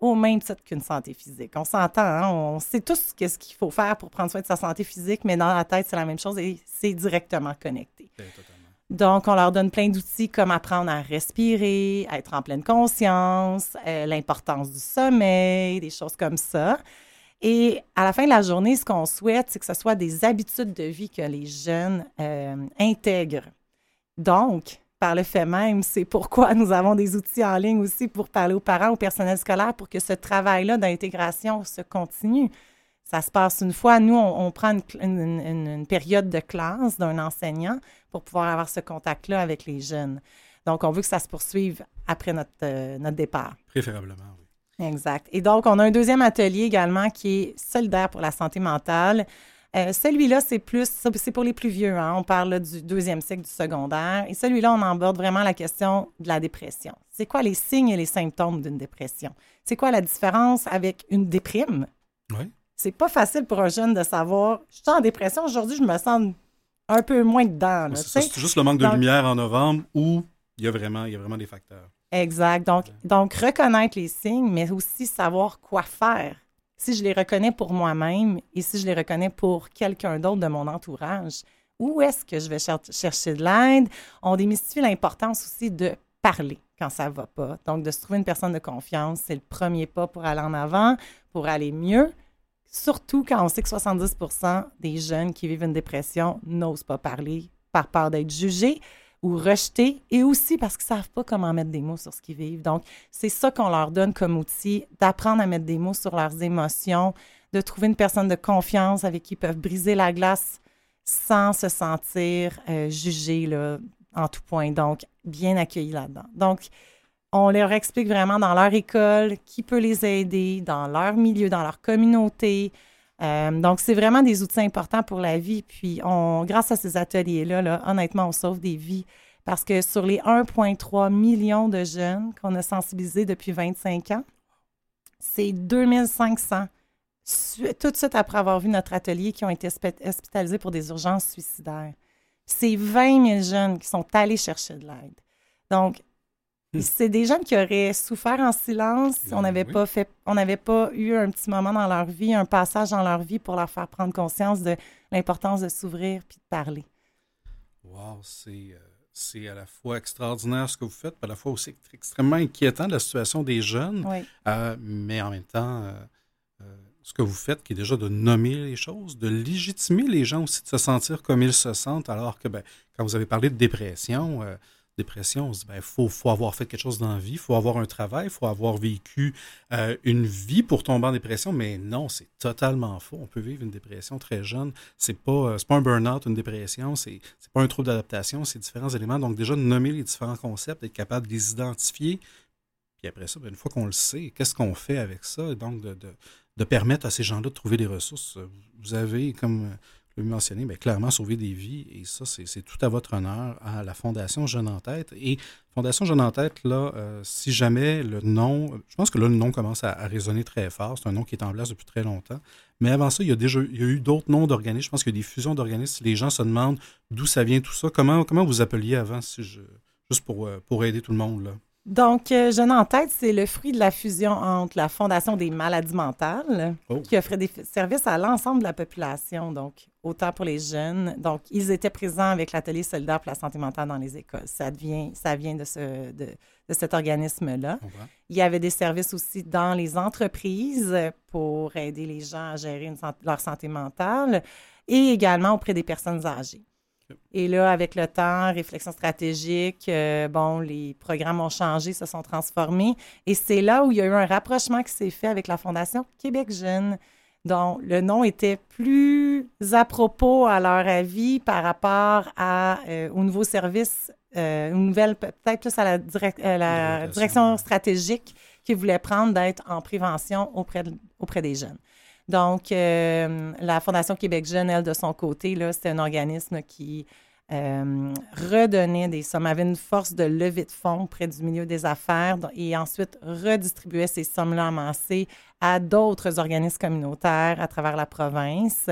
Au même titre qu'une santé physique. On s'entend, hein? on sait tous qu'est-ce qu'il faut faire pour prendre soin de sa santé physique, mais dans la tête, c'est la même chose et c'est directement connecté. Totalement. Donc, on leur donne plein d'outils comme apprendre à respirer, à être en pleine conscience, euh, l'importance du sommeil, des choses comme ça. Et à la fin de la journée, ce qu'on souhaite, c'est que ce soit des habitudes de vie que les jeunes euh, intègrent. Donc, par le fait même, c'est pourquoi nous avons des outils en ligne aussi pour parler aux parents, au personnel scolaire, pour que ce travail-là d'intégration se continue. Ça se passe une fois. Nous, on, on prend une, cl- une- une- une période de classe d'un enseignant pour pouvoir avoir ce contact-là avec les jeunes. Donc, on veut que ça se poursuive après notre, euh, notre départ. Préférablement, oui. Exact. Et donc, on a un deuxième atelier également qui est solidaire pour la santé mentale. Euh, celui-là, c'est plus, c'est pour les plus vieux. hein. On parle du deuxième cycle du secondaire. Et celui-là, on aborde vraiment la question de la dépression. C'est quoi les signes et les symptômes d'une dépression? C'est quoi la différence avec une déprime? Oui. C'est pas facile pour un jeune de savoir, je suis en dépression, aujourd'hui, je me sens un peu moins dedans. C'est juste le manque de Donc- lumière en novembre où il y a vraiment, il y a vraiment des facteurs. Exact. Donc, donc, reconnaître les signes, mais aussi savoir quoi faire. Si je les reconnais pour moi-même et si je les reconnais pour quelqu'un d'autre de mon entourage, où est-ce que je vais cher- chercher de l'aide? On démystifie l'importance aussi de parler quand ça va pas. Donc, de se trouver une personne de confiance, c'est le premier pas pour aller en avant, pour aller mieux. Surtout quand on sait que 70% des jeunes qui vivent une dépression n'osent pas parler par peur d'être jugés ou rejetés et aussi parce qu'ils ne savent pas comment mettre des mots sur ce qu'ils vivent. Donc, c'est ça qu'on leur donne comme outil, d'apprendre à mettre des mots sur leurs émotions, de trouver une personne de confiance avec qui ils peuvent briser la glace sans se sentir euh, jugés là, en tout point. Donc, bien accueillis là-dedans. Donc, on leur explique vraiment dans leur école qui peut les aider, dans leur milieu, dans leur communauté. Euh, donc, c'est vraiment des outils importants pour la vie. Puis, grâce à ces ateliers-là, là, honnêtement, on sauve des vies. Parce que sur les 1,3 millions de jeunes qu'on a sensibilisés depuis 25 ans, c'est 2500 su- tout de suite après avoir vu notre atelier qui ont été hospi- hospitalisés pour des urgences suicidaires. C'est 20 000 jeunes qui sont allés chercher de l'aide. Donc. C'est des jeunes qui auraient souffert en silence si on Ben n'avait oui. pas fait, on n'avait pas eu un petit moment dans leur vie, un passage dans leur vie pour leur faire prendre conscience de l'importance de s'ouvrir puis de parler. Wow, c'est euh, c'est à la fois extraordinaire ce que vous faites, puis à la fois aussi extrêmement inquiétant de la situation des jeunes, Oui. euh, mais en même temps, euh, euh, ce que vous faites, qui est déjà de nommer les choses, de légitimer les gens aussi, de se sentir comme ils se sentent, alors que ben, quand vous avez parlé de dépression, dépression, on se dit, il faut, faut avoir fait quelque chose dans la vie, il faut avoir un travail, il faut avoir vécu euh, une vie pour tomber en dépression, mais non, c'est totalement faux. On peut vivre une dépression très jeune. C'est pas, euh, pas un burn-out, une dépression, c'est, pas un trouble d'adaptation, c'est différents éléments. Donc, déjà, nommer les différents concepts, être capable de les identifier. Puis après ça, ben, une fois qu'on le sait, qu'est-ce qu'on fait avec ça? Et donc, de permettre à ces gens-là de trouver des ressources. Vous avez, comme le mentionné, ben, clairement sauvé des vies. Et ça, c'est, tout à votre honneur à la Fondation Jeune en tête. Et Fondation Jeune en tête, là, euh, si jamais le nom, je pense que là, le nom commence à, résonner très fort. C'est un nom qui est en place depuis très longtemps. Mais avant ça, il y a déjà eu d'autres noms d'organismes. Je pense qu'il y a des fusions d'organismes. Les gens se demandent d'où ça vient tout ça, comment, comment vous appeliez avant, si je, juste pour, euh, pour aider tout le monde, là? Donc, euh, Jeune en tête, c'est le fruit de la fusion entre la Fondation des maladies mentales, Oh. qui offrait des services à l'ensemble de la population, donc autant pour les jeunes. Donc, ils étaient présents avec l'atelier solidaire pour la santé mentale dans les écoles. Ça, devient, ça vient de, ce, de, de cet organisme-là. Il y avait des services aussi dans les entreprises pour aider les gens à gérer une leur santé mentale et également auprès des personnes âgées. Et là, avec le temps, réflexion stratégique, euh, bon, les programmes ont changé, se sont transformés. Et c'est là où il y a eu un rapprochement qui s'est fait avec la Fondation Québec Jeune, dont le nom était plus à propos, à leur avis, par rapport à, euh, aux nouveaux services, euh, une nouvelle, peut-être plus à la, direc- à la Orientation. direction stratégique qu'ils voulaient prendre d'être en prévention auprès, de- auprès des jeunes. Donc, euh, la Fondation Québec Jeune, elle, de son côté, c'était un organisme qui euh, redonnait des sommes, avait une force de levée de fonds auprès du milieu des affaires et ensuite redistribuait ces sommes-là amassées à d'autres organismes communautaires à travers la province.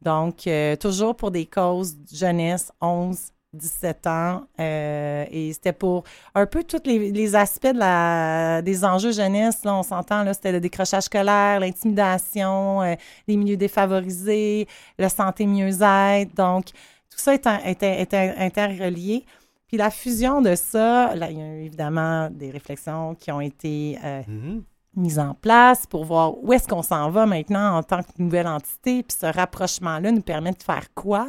Donc, euh, toujours pour des causes jeunesse, 11, 17 ans. euh, et c'était pour un peu tous les, les aspects de la, des enjeux jeunesse. Là, on s'entend, là, c'était le décrochage scolaire, l'intimidation, euh, les milieux défavorisés, la santé mieux-être. Donc, tout ça était, était, était interrelié. Puis la fusion de ça, là, il y a eu évidemment des réflexions qui ont été euh, Mhm. mises en place pour voir où est-ce qu'on s'en va maintenant en tant que nouvelle entité. Puis ce rapprochement-là nous permet de faire quoi?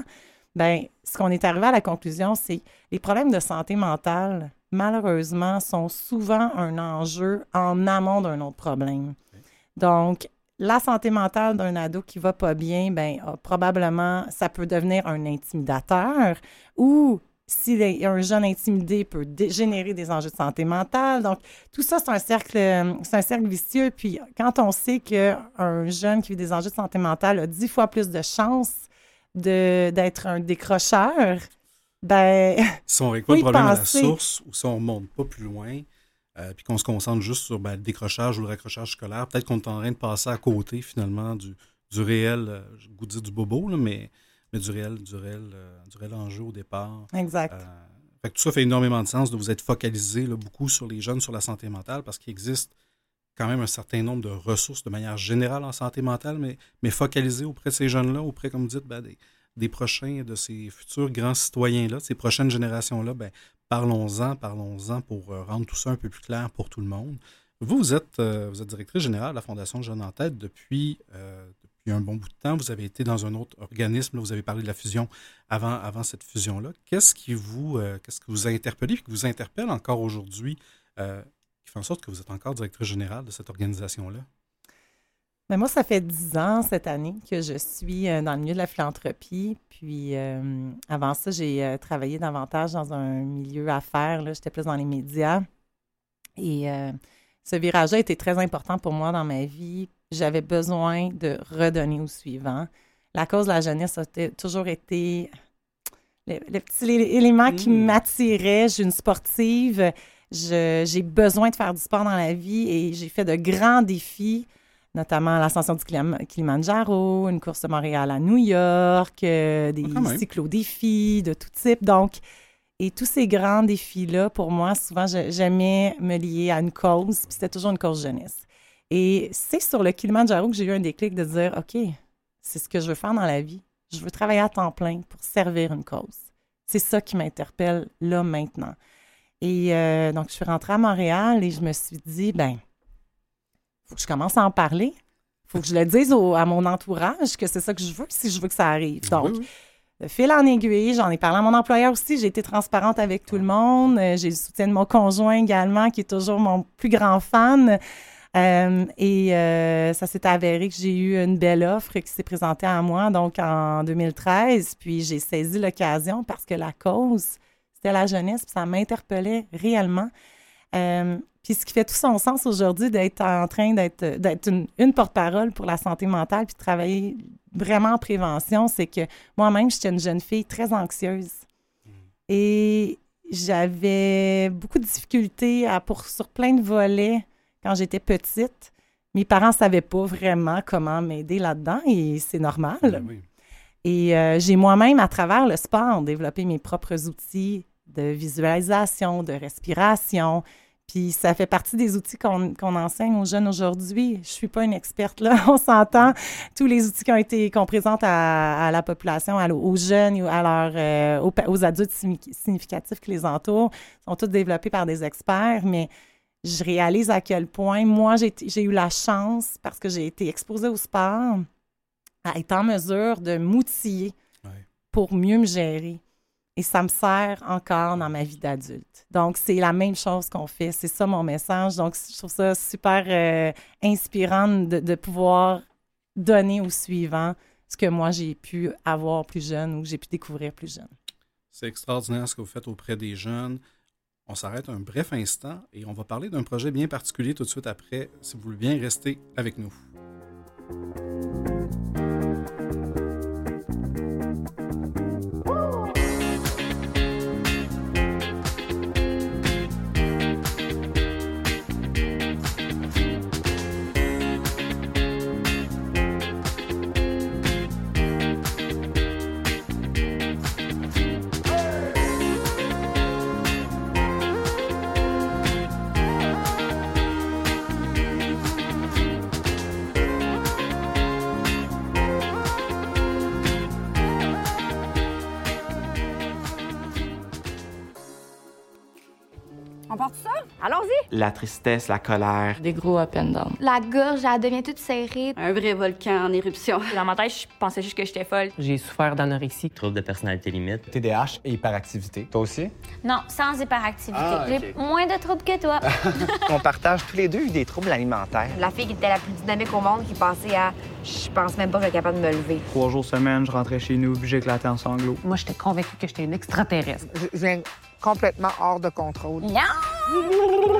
Bien, ce qu'on est arrivé à la conclusion, c'est les problèmes de santé mentale, malheureusement, sont souvent un enjeu en amont d'un autre problème. Donc, la santé mentale d'un ado qui va pas bien, ben probablement, ça peut devenir un intimidateur ou si un jeune intimidé peut générer des enjeux de santé mentale. Donc, tout ça, c'est un cercle, un cercle vicieux. Puis, quand on sait qu'un jeune qui vit des enjeux de santé mentale a dix fois plus de chances d'être un décrocheur, ben, Si on règle pas le problème à la source ou si on remonte pas plus loin, euh, puis qu'on se concentre juste sur ben, le décrochage ou le raccrochage scolaire, peut-être qu'on est en train de passer à côté finalement du, du réel, euh, goût de dire du bobo, là, mais, mais du réel, du réel, euh, du réel enjeu au départ. exact. Fait que tout ça fait énormément de sens de vous être focalisé là, beaucoup sur les jeunes, sur la santé mentale, parce qu'il existe quand même un certain nombre de ressources de manière générale en santé mentale, mais, mais focalisé auprès de ces jeunes-là, auprès, comme vous dites, ben, des, des prochains, de ces futurs grands citoyens-là, ces prochaines générations-là, ben, parlons-en, parlons-en pour euh, rendre tout ça un peu plus clair pour tout le monde. Vous, vous êtes, euh, vous êtes directrice générale de la Fondation Jeunes en Tête depuis, euh, depuis un bon bout de temps. Vous avez été dans un autre organisme, là, vous avez parlé de la fusion avant, avant cette fusion-là. Qu'est-ce qui vous, euh, qu'est-ce qui vous a interpellé et qui vous interpelle encore aujourd'hui, qui fait en sorte que vous êtes encore directrice générale de cette organisation-là? Mais moi, ça fait dix ans cette année que je suis euh, dans le milieu de la philanthropie. Puis euh, avant ça, j'ai euh, travaillé davantage dans un milieu affaires. là. J'étais plus dans les médias. Et euh, ce virage-là était très important pour moi dans ma vie. J'avais besoin de redonner au suivant. La cause de la jeunesse a t- toujours été le, le petit élément qui Mm. m'attirait. Je suis une sportive. J'ai besoin de faire du sport dans la vie et j'ai fait de grands défis notamment l'ascension du Kilim- Kilimanjaro, une course de Montréal à New York, euh, des Ah, cyclodéfis de tout type. Donc, et tous ces grands défis-là, pour moi, souvent, j'aimais me lier à une cause, puis c'était toujours une cause jeunesse. Et c'est sur le Kilimanjaro que j'ai eu un déclic de dire, OK, c'est ce que je veux faire dans la vie. Je veux travailler à temps plein pour servir une cause. C'est ça qui m'interpelle là maintenant. Et euh, donc, je suis rentrée à Montréal et je me suis dit, ben, faut que je commence à en parler. faut que je le dise au- à mon entourage que c'est ça que je veux si je veux que ça arrive. Donc, Oui, oui. de fil en aiguille, j'en ai parlé à mon employeur aussi. J'ai été transparente avec tout le monde. Euh, J'ai le soutien de mon conjoint également, qui est toujours mon plus grand fan. Euh, et euh, ça s'est avéré que j'ai eu une belle offre qui s'est présentée à moi, donc en 2013. Puis j'ai saisi l'occasion parce que la cause, c'était la jeunesse, puis ça m'interpellait réellement. Euh, puis ce qui fait tout son sens aujourd'hui d'être en train d'être d'être une, une porte-parole pour la santé mentale puis de travailler vraiment en prévention, c'est que moi-même, j'étais une jeune fille très anxieuse. Et j'avais beaucoup de difficultés à, pour, sur plein de volets quand j'étais petite. Mes parents ne savaient pas vraiment comment m'aider là-dedans et c'est normal. Ben oui. Et euh, j'ai moi-même, à travers le sport, développé mes propres outils de visualisation, de respiration. Puis ça fait partie des outils qu'on enseigne aux jeunes aujourd'hui. Je suis pas une experte là, on s'entend. Tous les outils qui ont été qu'on présente à, la population, aux jeunes, à leur, euh, aux, adultes significatifs qui les entourent, sont tous développés par des experts, mais je réalise à quel point moi j'ai eu la chance parce que j'ai été exposée au sport à être en mesure de m'outiller pour mieux me gérer. Et ça me sert encore dans ma vie d'adulte. Donc, c'est la même chose qu'on fait. C'est ça mon message. Donc, je trouve ça super euh, inspirant de, pouvoir donner au suivant ce que moi, j'ai pu avoir plus jeune ou j'ai pu découvrir plus jeune. C'est extraordinaire ce que vous faites auprès des jeunes. On s'arrête un bref instant et on va parler d'un projet bien particulier tout de suite après. Si vous voulez bien rester avec nous. La tristesse, la colère. Des gros up and down. La gorge, elle devient toute serrée. Un vrai volcan en éruption. Dans ma tête, je pensais juste que j'étais folle. J'ai souffert d'anorexie. Trouble de personnalité limite. TDAH et hyperactivité. Toi aussi? Non, sans hyperactivité. Ah, J'ai moins de troubles que toi. On partage tous les deux eu des troubles alimentaires. La fille qui était la plus dynamique au monde qui pensait à je pense même pas que je suis capable de me lever. Trois jours semaine, je rentrais chez nous puis j'éclatais en sanglots. Moi, j'étais convaincue que j'étais une extraterrestre. Je viens complètement hors de contrôle.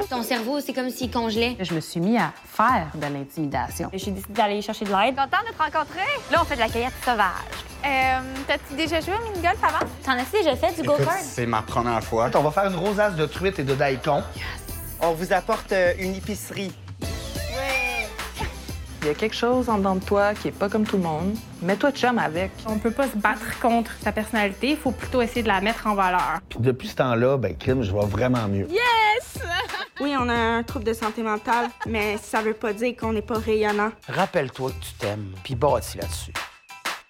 Ton cerveau, c'est comme s'il congelait. Je me suis mis à faire de l'intimidation. J'ai décidé d'aller chercher de l'aide. Content de te rencontrer. Là, on fait de la cueillette sauvage. Euh, T'as-tu déjà joué au mini-golf avant? T'en as déjà fait du go-kart? C'est ma première fois. On va faire une rosace de truite et de daikon. On vous apporte euh, une épicerie. Il y a quelque chose en dedans de toi qui est pas comme tout le monde. Mets-toi de chum avec. On peut pas se battre contre sa personnalité, il faut plutôt essayer de la mettre en valeur. Puis depuis ce temps-là, ben crime, je vois vraiment mieux. Yes! oui, on a un trouble de santé mentale, mais ça veut pas dire qu'on n'est pas rayonnant. Rappelle-toi que tu t'aimes, puis bâtis là-dessus.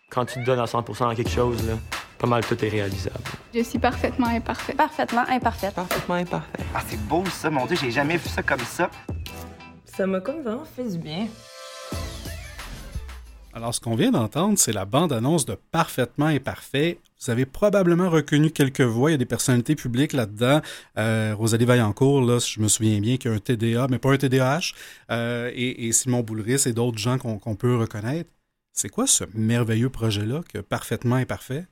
Quand tu te donnes à 100% à quelque chose, là, pas mal tout est réalisable. Je suis parfaitement imparfaite. Parfaitement imparfaite. Parfaitement imparfaite. Ah, c'est beau ça, mon Dieu, j'ai jamais vu ça comme ça. Ça m'a comme vraiment fait du bien. Alors, ce qu'on vient d'entendre, c'est la bande-annonce de Parfaitement Imparfait. Vous avez probablement reconnu quelques voix. Il y a des personnalités publiques là-dedans. Euh, Rosalie Vaillancourt, là, je me souviens bien, qu'il y a un TDA, mais pas un TDAH. Euh, et, Simon Boulris et d'autres gens qu'on peut reconnaître. C'est quoi ce merveilleux projet-là que Parfaitement Imparfait?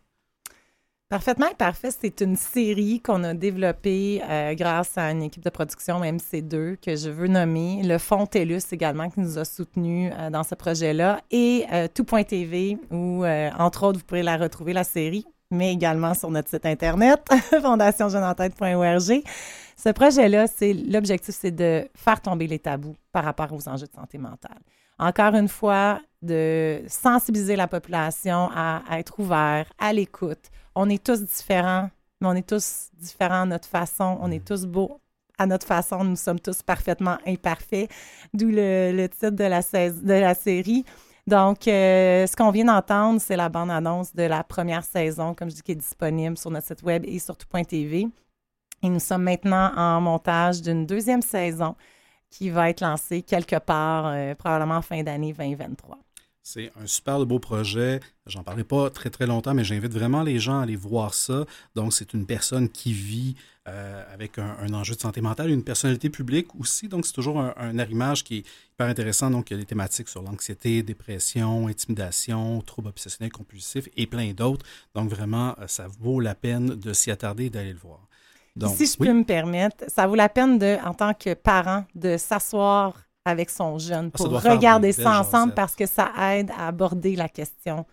Parfaitement Parfait, c'est une série qu'on a développée euh, grâce à une équipe de production MC2 que je veux nommer, le Fonds TELUS également qui nous a soutenus euh, dans ce projet-là et euh, Tout.tv où, entre autres, vous pourrez la retrouver, la série, mais également sur notre site Internet, fondationjeuneentête.org. Ce projet-là, c'est l'objectif, c'est de faire tomber les tabous par rapport aux enjeux de santé mentale. Encore une fois, de sensibiliser la population à, à être ouvert, à l'écoute, on est tous différents, mais on est tous différents à notre façon. On est tous beaux à notre façon. Nous sommes tous parfaitement imparfaits, d'où le, titre de la, de la série. Donc, euh, ce qu'on vient d'entendre, c'est la bande-annonce de la première saison, comme je dis, qui est disponible sur notre site web et sur tout.tv. Et nous sommes maintenant en montage d'une deuxième saison qui va être lancée quelque part, euh, probablement en fin d'année 2023. C'est un super beau projet. J'en parlerai pas très très longtemps, mais j'invite vraiment les gens à aller voir ça. Donc, c'est une personne qui vit euh, avec un, enjeu de santé mentale, une personnalité publique aussi. Donc, c'est toujours un, arrimage qui est hyper intéressant. Donc, il y a des thématiques sur l'anxiété, dépression, intimidation, troubles obsessionnels compulsifs et plein d'autres. Donc, vraiment, euh, ça vaut la peine de s'y attarder et d'aller le voir. Donc, si je peux me permettre, ça vaut la peine de, en tant que parent de s'asseoir avec son jeune ah, pour regarder ça ensemble parce que ça aide à aborder la question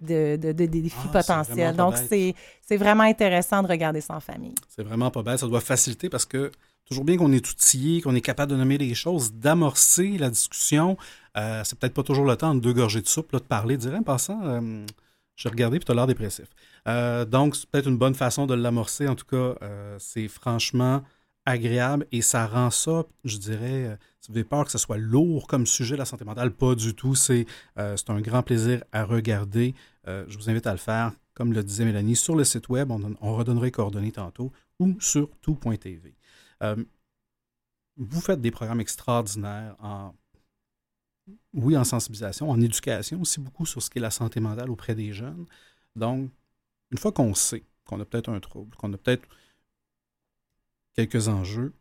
de, de, des défis ah, potentiels. Donc, c'est vraiment intéressant de regarder ça en famille. C'est vraiment pas bête. Ça doit faciliter parce que toujours bien qu'on est outillé, qu'on est capable de nommer les choses, d'amorcer la discussion. Euh, c'est peut-être pas toujours le temps de deux gorgées de soupe, là, de parler, de dire, en passant, euh, j'ai regardé puis tu as l'air dépressif. Euh, donc, c'est peut-être une bonne façon de l'amorcer. En tout cas, c'est franchement agréable et ça rend ça, je dirais, euh, si vous avez peur que ce soit lourd comme sujet, la santé mentale, pas du tout. C'est euh, un grand plaisir à regarder. Euh, je vous invite à le faire, comme le disait Mélanie, sur le site web. On, on redonnerait les coordonnées tantôt ou sur tout.tv. Vous faites des programmes extraordinaires en, oui, en sensibilisation, en éducation, aussi beaucoup sur ce qu'est la santé mentale auprès des jeunes. Donc, une fois qu'on sait qu'on a peut-être un trouble, qu'on a peut-être quelques enjeux,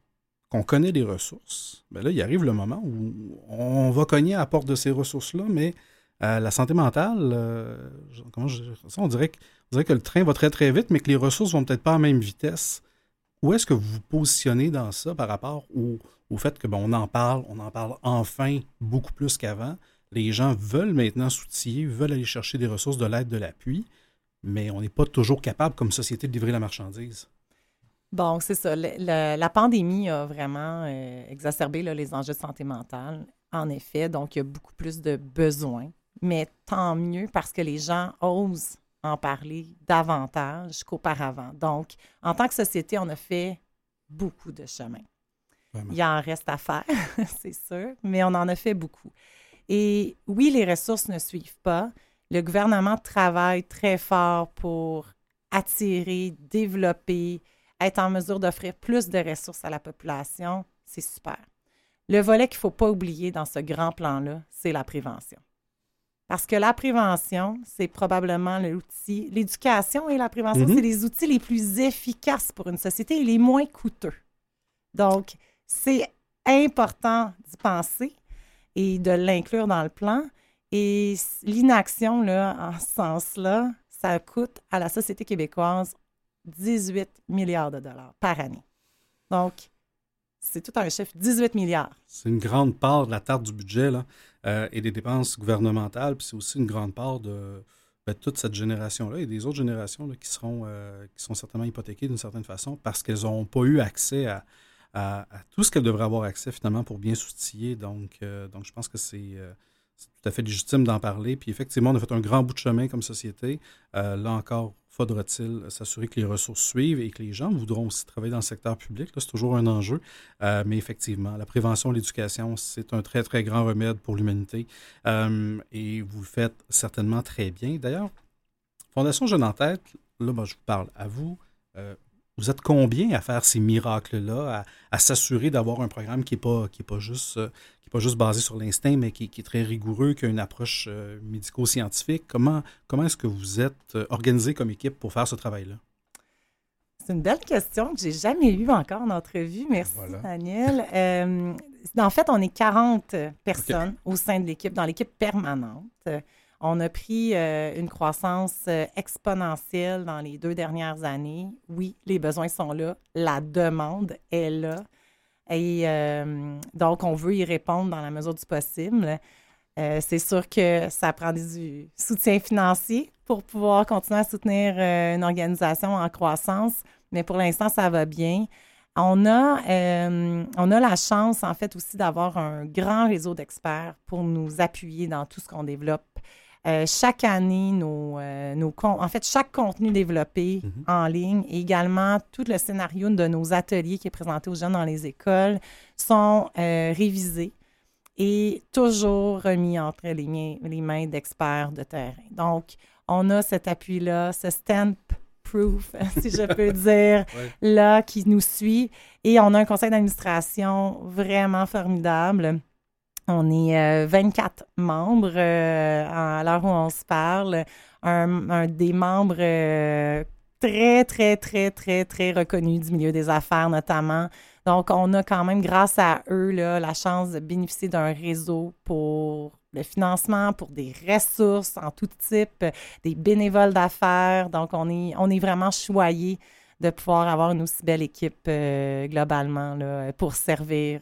qu'on connaît les ressources, bien là, il arrive le moment où on va cogner à la porte de ces ressources-là, mais euh, la santé mentale, euh, comment je, on, dirait que, on dirait que le train va très très vite, mais que les ressources vont peut-être pas à la même vitesse. Où est-ce que vous vous positionnez dans ça par rapport au, au fait que bon, on en parle, on en parle enfin beaucoup plus qu'avant. Les gens veulent maintenant s'outiller, veulent aller chercher des ressources, de l'aide, de l'appui, mais on n'est pas toujours capable comme société de livrer la marchandise. Bon, c'est ça. Le- le- la pandémie a vraiment euh, exacerbé là, les enjeux de santé mentale, en effet. Donc, il y a beaucoup plus de besoins. Mais tant mieux parce que les gens osent en parler davantage qu'auparavant. Donc, en tant que société, on a fait beaucoup de chemin. Vraiment. Il en reste à faire, c'est sûr, mais on en a fait beaucoup. Et oui, les ressources ne suivent pas. Le gouvernement travaille très fort pour attirer, développer, être en mesure d'offrir plus de ressources à la population. C'est super. Le volet qu'il ne faut pas oublier dans ce grand plan-là, c'est la prévention. Parce que la prévention, c'est probablement l'outil, l'éducation et la prévention, Mhm. c'est les outils les plus efficaces pour une société et les moins coûteux. Donc, c'est important d'y penser et de l'inclure dans le plan. Et l'inaction, là, en ce sens-là, ça coûte à la société québécoise 18 milliards de dollars par année. Donc, c'est tout un chiffre, 18 milliards. C'est une grande part de la tarte du budget là, euh, et des dépenses gouvernementales, puis c'est aussi une grande part de ben, toute cette génération-là et des autres générations là, qui, seront, euh, qui sont certainement hypothéquées d'une certaine façon parce qu'elles n'ont pas eu accès à, tout ce qu'elles devraient avoir accès finalement pour bien s'outiller. Donc, euh, donc je pense que c'est c'est tout à fait légitime d'en parler. Puis effectivement, on a fait un grand bout de chemin comme société. Euh, là encore, faudra-t-il s'assurer que les ressources suivent et que les gens voudront aussi travailler dans le secteur public. Là, C'est toujours un enjeu. Euh, mais effectivement, la prévention, l'éducation, c'est un très, très grand remède pour l'humanité. Euh, et vous le faites certainement très bien. D'ailleurs, Fondation Jeune en tête, là, moi, je vous parle à vous. Vous êtes combien à faire ces miracles-là, à, à s'assurer d'avoir un programme qui n'est pas, qui est pas, juste, euh, qui est pas juste basé sur l'instinct, mais qui, qui est très rigoureux, qui a une approche euh, médico-scientifique? Comment, comment est-ce que vous êtes euh, organisé comme équipe pour faire ce travail-là? C'est une belle question que j'ai jamais eue encore en entrevue. Merci, Voilà. Daniel. Euh, en fait, on est 40 personnes au sein de l'équipe, dans l'équipe permanente. On a pris euh, une croissance euh, exponentielle dans les deux dernières années. Oui, les besoins sont là. La demande est là. Et euh, donc, on veut y répondre dans la mesure du possible. C'est sûr que ça prend du soutien financier pour pouvoir continuer à soutenir une organisation en croissance, mais pour l'instant, ça va bien. On a, on a la chance, en fait, aussi d'avoir un grand réseau d'experts pour nous appuyer dans tout ce qu'on développe. Euh, chaque année, nos, euh, nos en fait, chaque contenu développé en ligne et également tout le scénario de nos ateliers qui est présenté aux jeunes dans les écoles sont euh, révisés et toujours remis entre les, miens- les mains d'experts de terrain. Donc, on a cet appui-là, ce stamp proof, si je peux dire, Ouais. là, qui nous suit. Et on a un conseil d'administration vraiment formidable. On est euh, 24 membres euh, à l'heure où on se parle. Un, des membres euh, très, très, très, très, très reconnus du milieu des affaires, notamment. Donc, on a quand même, grâce à eux, la chance de bénéficier d'un réseau pour le financement, pour des ressources en tout type, des bénévoles d'affaires. Donc, on est, vraiment choyés de pouvoir avoir une aussi belle équipe euh, globalement pour servir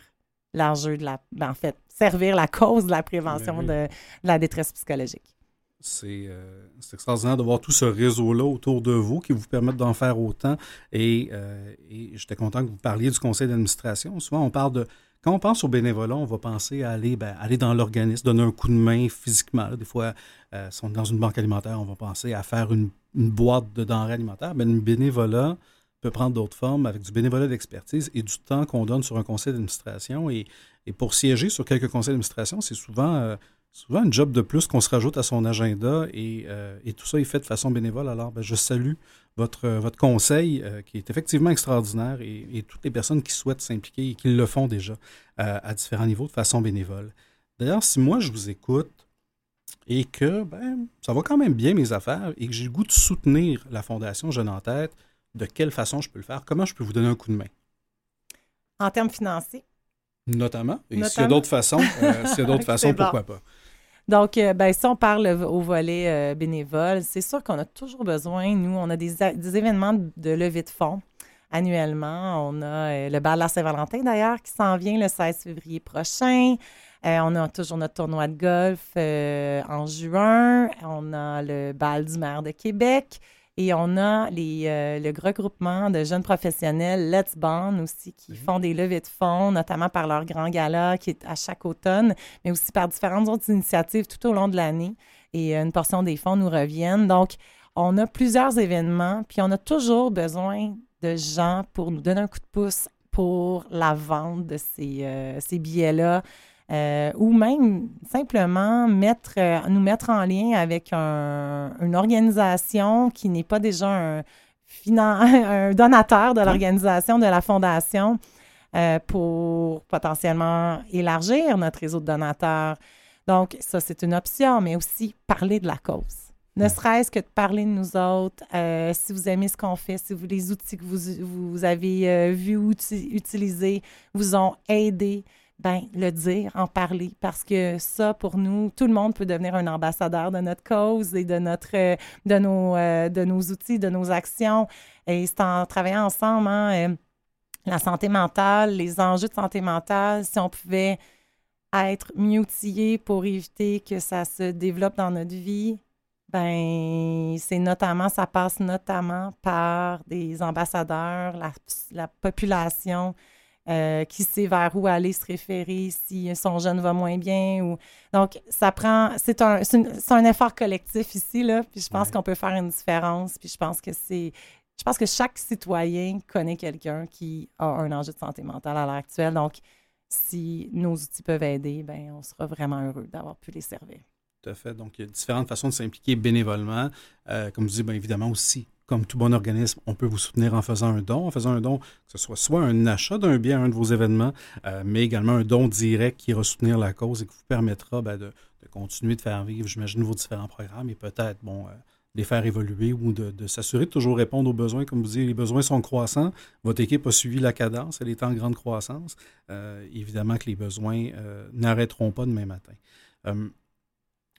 l'enjeu de la. ben, en fait, servir la cause de la prévention Ben oui. de, de la détresse psychologique. C'est euh, c'est extraordinaire de voir tout ce réseau-là autour de vous qui vous permettent d'en faire autant. Et, euh, et j'étais content que vous parliez du conseil d'administration. Souvent, on parle de. Quand on pense au bénévolat, on va penser à aller, ben, aller dans l'organisme, donner un coup de main physiquement. là. Des fois, euh, si on est dans une banque alimentaire, on va penser à faire une, une boîte de denrées alimentaires. Mais le bénévolat, peut prendre d'autres formes avec du bénévolat d'expertise et du temps qu'on donne sur un conseil d'administration. Et, pour siéger sur quelques conseils d'administration, c'est souvent, euh, souvent un job de plus qu'on se rajoute à son agenda et, euh, tout ça est fait de façon bénévole. Alors, ben, je salue votre, votre conseil qui est effectivement extraordinaire et, toutes les personnes qui souhaitent s'impliquer et qui le font déjà à différents niveaux de façon bénévole. D'ailleurs, si moi je vous écoute et que ben, ça va quand même bien mes affaires et que j'ai le goût de soutenir la Fondation Jeune en tête, de quelle façon je peux le faire? Comment je peux vous donner un coup de main? En termes financiers? Notamment. Et s'il y a d'autres façons, euh, s'il y a d'autres façons, pourquoi pas? Donc, euh, ben, si on parle au volet euh, bénévole, c'est sûr qu'on a toujours besoin, nous, on a des, des, événements de levée de fonds annuellement. On a le bal à Saint-Valentin, d'ailleurs, qui s'en vient le 16 février prochain. on a toujours notre tournoi de golf en juin. On a le bal du maire de Québec. Et on a les, euh, le regroupement de jeunes professionnels Let's Bond aussi qui mhm. font des levées de fonds, notamment par leur grand gala qui est à chaque automne, mais aussi par différentes autres initiatives tout au long de l'année. Et une portion des fonds nous reviennent. Donc, on a plusieurs événements, puis on a toujours besoin de gens pour nous donner un coup de pouce pour la vente de ces, euh, ces billets-là. Euh, ou même simplement mettre, euh, nous mettre en lien avec une organisation qui n'est pas déjà un, un donateur de l'organisation, de la fondation, euh, pour potentiellement élargir notre réseau de donateurs. Donc, ça, c'est une option, mais aussi parler de la cause. Ne serait-ce que de parler de nous autres, si vous aimez ce qu'on fait, si vous, les outils que vous, vous avez vus ou utilisés vous ont aidé, ben, le dire, en parler, parce que ça, pour nous, tout le monde peut devenir un ambassadeur de notre cause et de, notre, euh, de, nos, euh, de nos outils, de nos actions. Et c'est en travaillant ensemble, hein, euh, la santé mentale, les enjeux de santé mentale, si on pouvait être mieux outillés pour éviter que ça se développe dans notre vie, ben c'est notamment, ça passe notamment par des ambassadeurs, la population euh, qui sait vers où aller se référer si son jeune va moins bien. Ou... Donc, ça prend. C'est un, un, effort collectif ici, là. Puis je pense qu'on peut faire une différence. Puis je pense que c'est. Je pense que chaque citoyen connaît quelqu'un qui a un enjeu de santé mentale à l'heure actuelle. Donc, si nos outils peuvent aider, ben on sera vraiment heureux d'avoir pu les servir. Tout à fait. Donc, il y a différentes façons de s'impliquer bénévolement. Euh, comme je dis, bien évidemment aussi, comme tout bon organisme, on peut vous soutenir en faisant un don, en faisant un don, que ce soit soit un achat d'un bien à un de vos événements, euh, mais également un don direct qui ira soutenir la cause et qui vous permettra ben, de, continuer de faire vivre, j'imagine, vos différents programmes et peut-être, bon, euh, les faire évoluer ou de, s'assurer de toujours répondre aux besoins. Comme vous dites, les besoins sont croissants. Votre équipe a suivi la cadence, elle est en grande croissance. Euh, évidemment que les besoins n'arrêteront pas demain matin.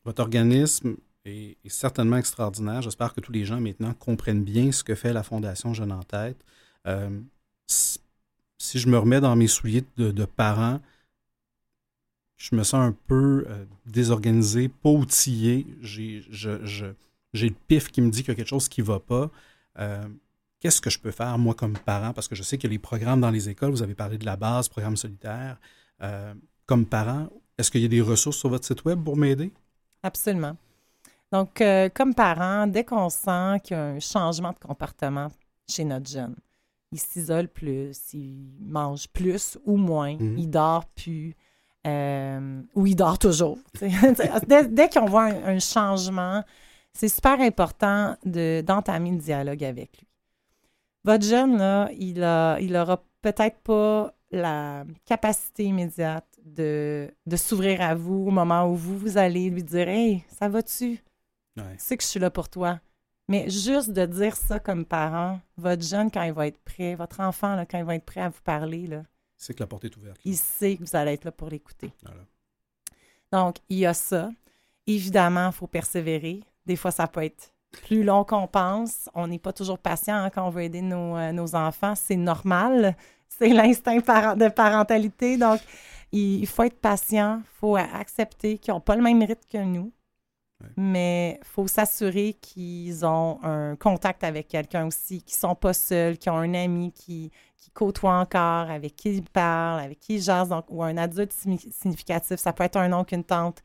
votre organisme est, certainement extraordinaire. J'espère que tous les gens maintenant comprennent bien ce que fait la Fondation Jeune en tête. Euh, si, je me remets dans mes souliers de, parents, je me sens un peu euh, désorganisé, pas outillé. J'ai le pif qui me dit qu'il y a quelque chose qui ne va pas. Euh, qu'est-ce que je peux faire, moi, comme parent? Parce que je sais que les programmes dans les écoles, vous avez parlé de la base, programme solitaire. comme parent, est-ce qu'il y a des ressources sur votre site web pour m'aider? Absolument. Donc, euh, comme parent, dès qu'on sent qu'il y a un changement de comportement chez notre jeune, il s'isole plus, il mange plus ou moins, mhm. il dort plus, euh, ou il dort toujours. dès, qu'on voit un, changement, c'est super important d'entamer le dialogue avec lui. Votre jeune, là, il n'aura il peut-être pas la capacité immédiate de, de s'ouvrir à vous au moment où vous, vous allez lui dire Hey, ça va-tu? Ouais. Tu sais que je suis là pour toi. Mais juste de dire ça comme parent, votre jeune, quand il va être prêt, votre enfant, là, quand il va être prêt à vous parler, là, il sait que la porte est ouverte. Il sait que vous allez être là pour l'écouter. Donc, il y a ça. Évidemment, il faut persévérer. Des fois, ça peut être plus long qu'on pense. On n'est pas toujours patient hein, quand on veut aider nos, euh, nos enfants. C'est normal. C'est l'instinct de parentalité. Donc, il, faut être patient. Il faut accepter qu'ils n'ont pas le même rythme que nous. Mais il faut s'assurer qu'ils ont un contact avec quelqu'un aussi, qu'ils ne sont pas seuls, qu'ils ont un ami qui, qui côtoie encore, avec qui ils parlent, avec qui ils jasent, ou un adulte significatif. Ça peut être un oncle, une tante,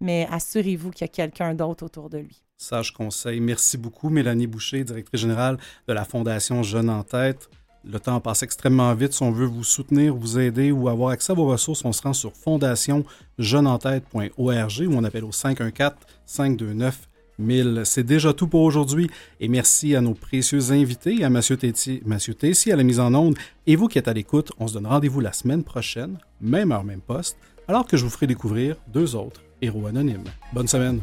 mais assurez-vous qu'il y a quelqu'un d'autre autour de lui. Sage conseil. Merci beaucoup, Mélanie Boucher, directrice générale de la Fondation Jeunes en tête. Le temps passe extrêmement vite. Si on veut vous soutenir, vous aider ou avoir accès à vos ressources, on se rend sur fondationjeuneentête.org ou on appelle au 514-529 1000. C'est déjà tout pour aujourd'hui et merci à nos précieux invités, à Mathieu Tessier à la mise en onde et vous qui êtes à l'écoute. On se donne rendez-vous la semaine prochaine, même heure, même poste, alors que je vous ferai découvrir deux autres héros anonymes. Bonne semaine!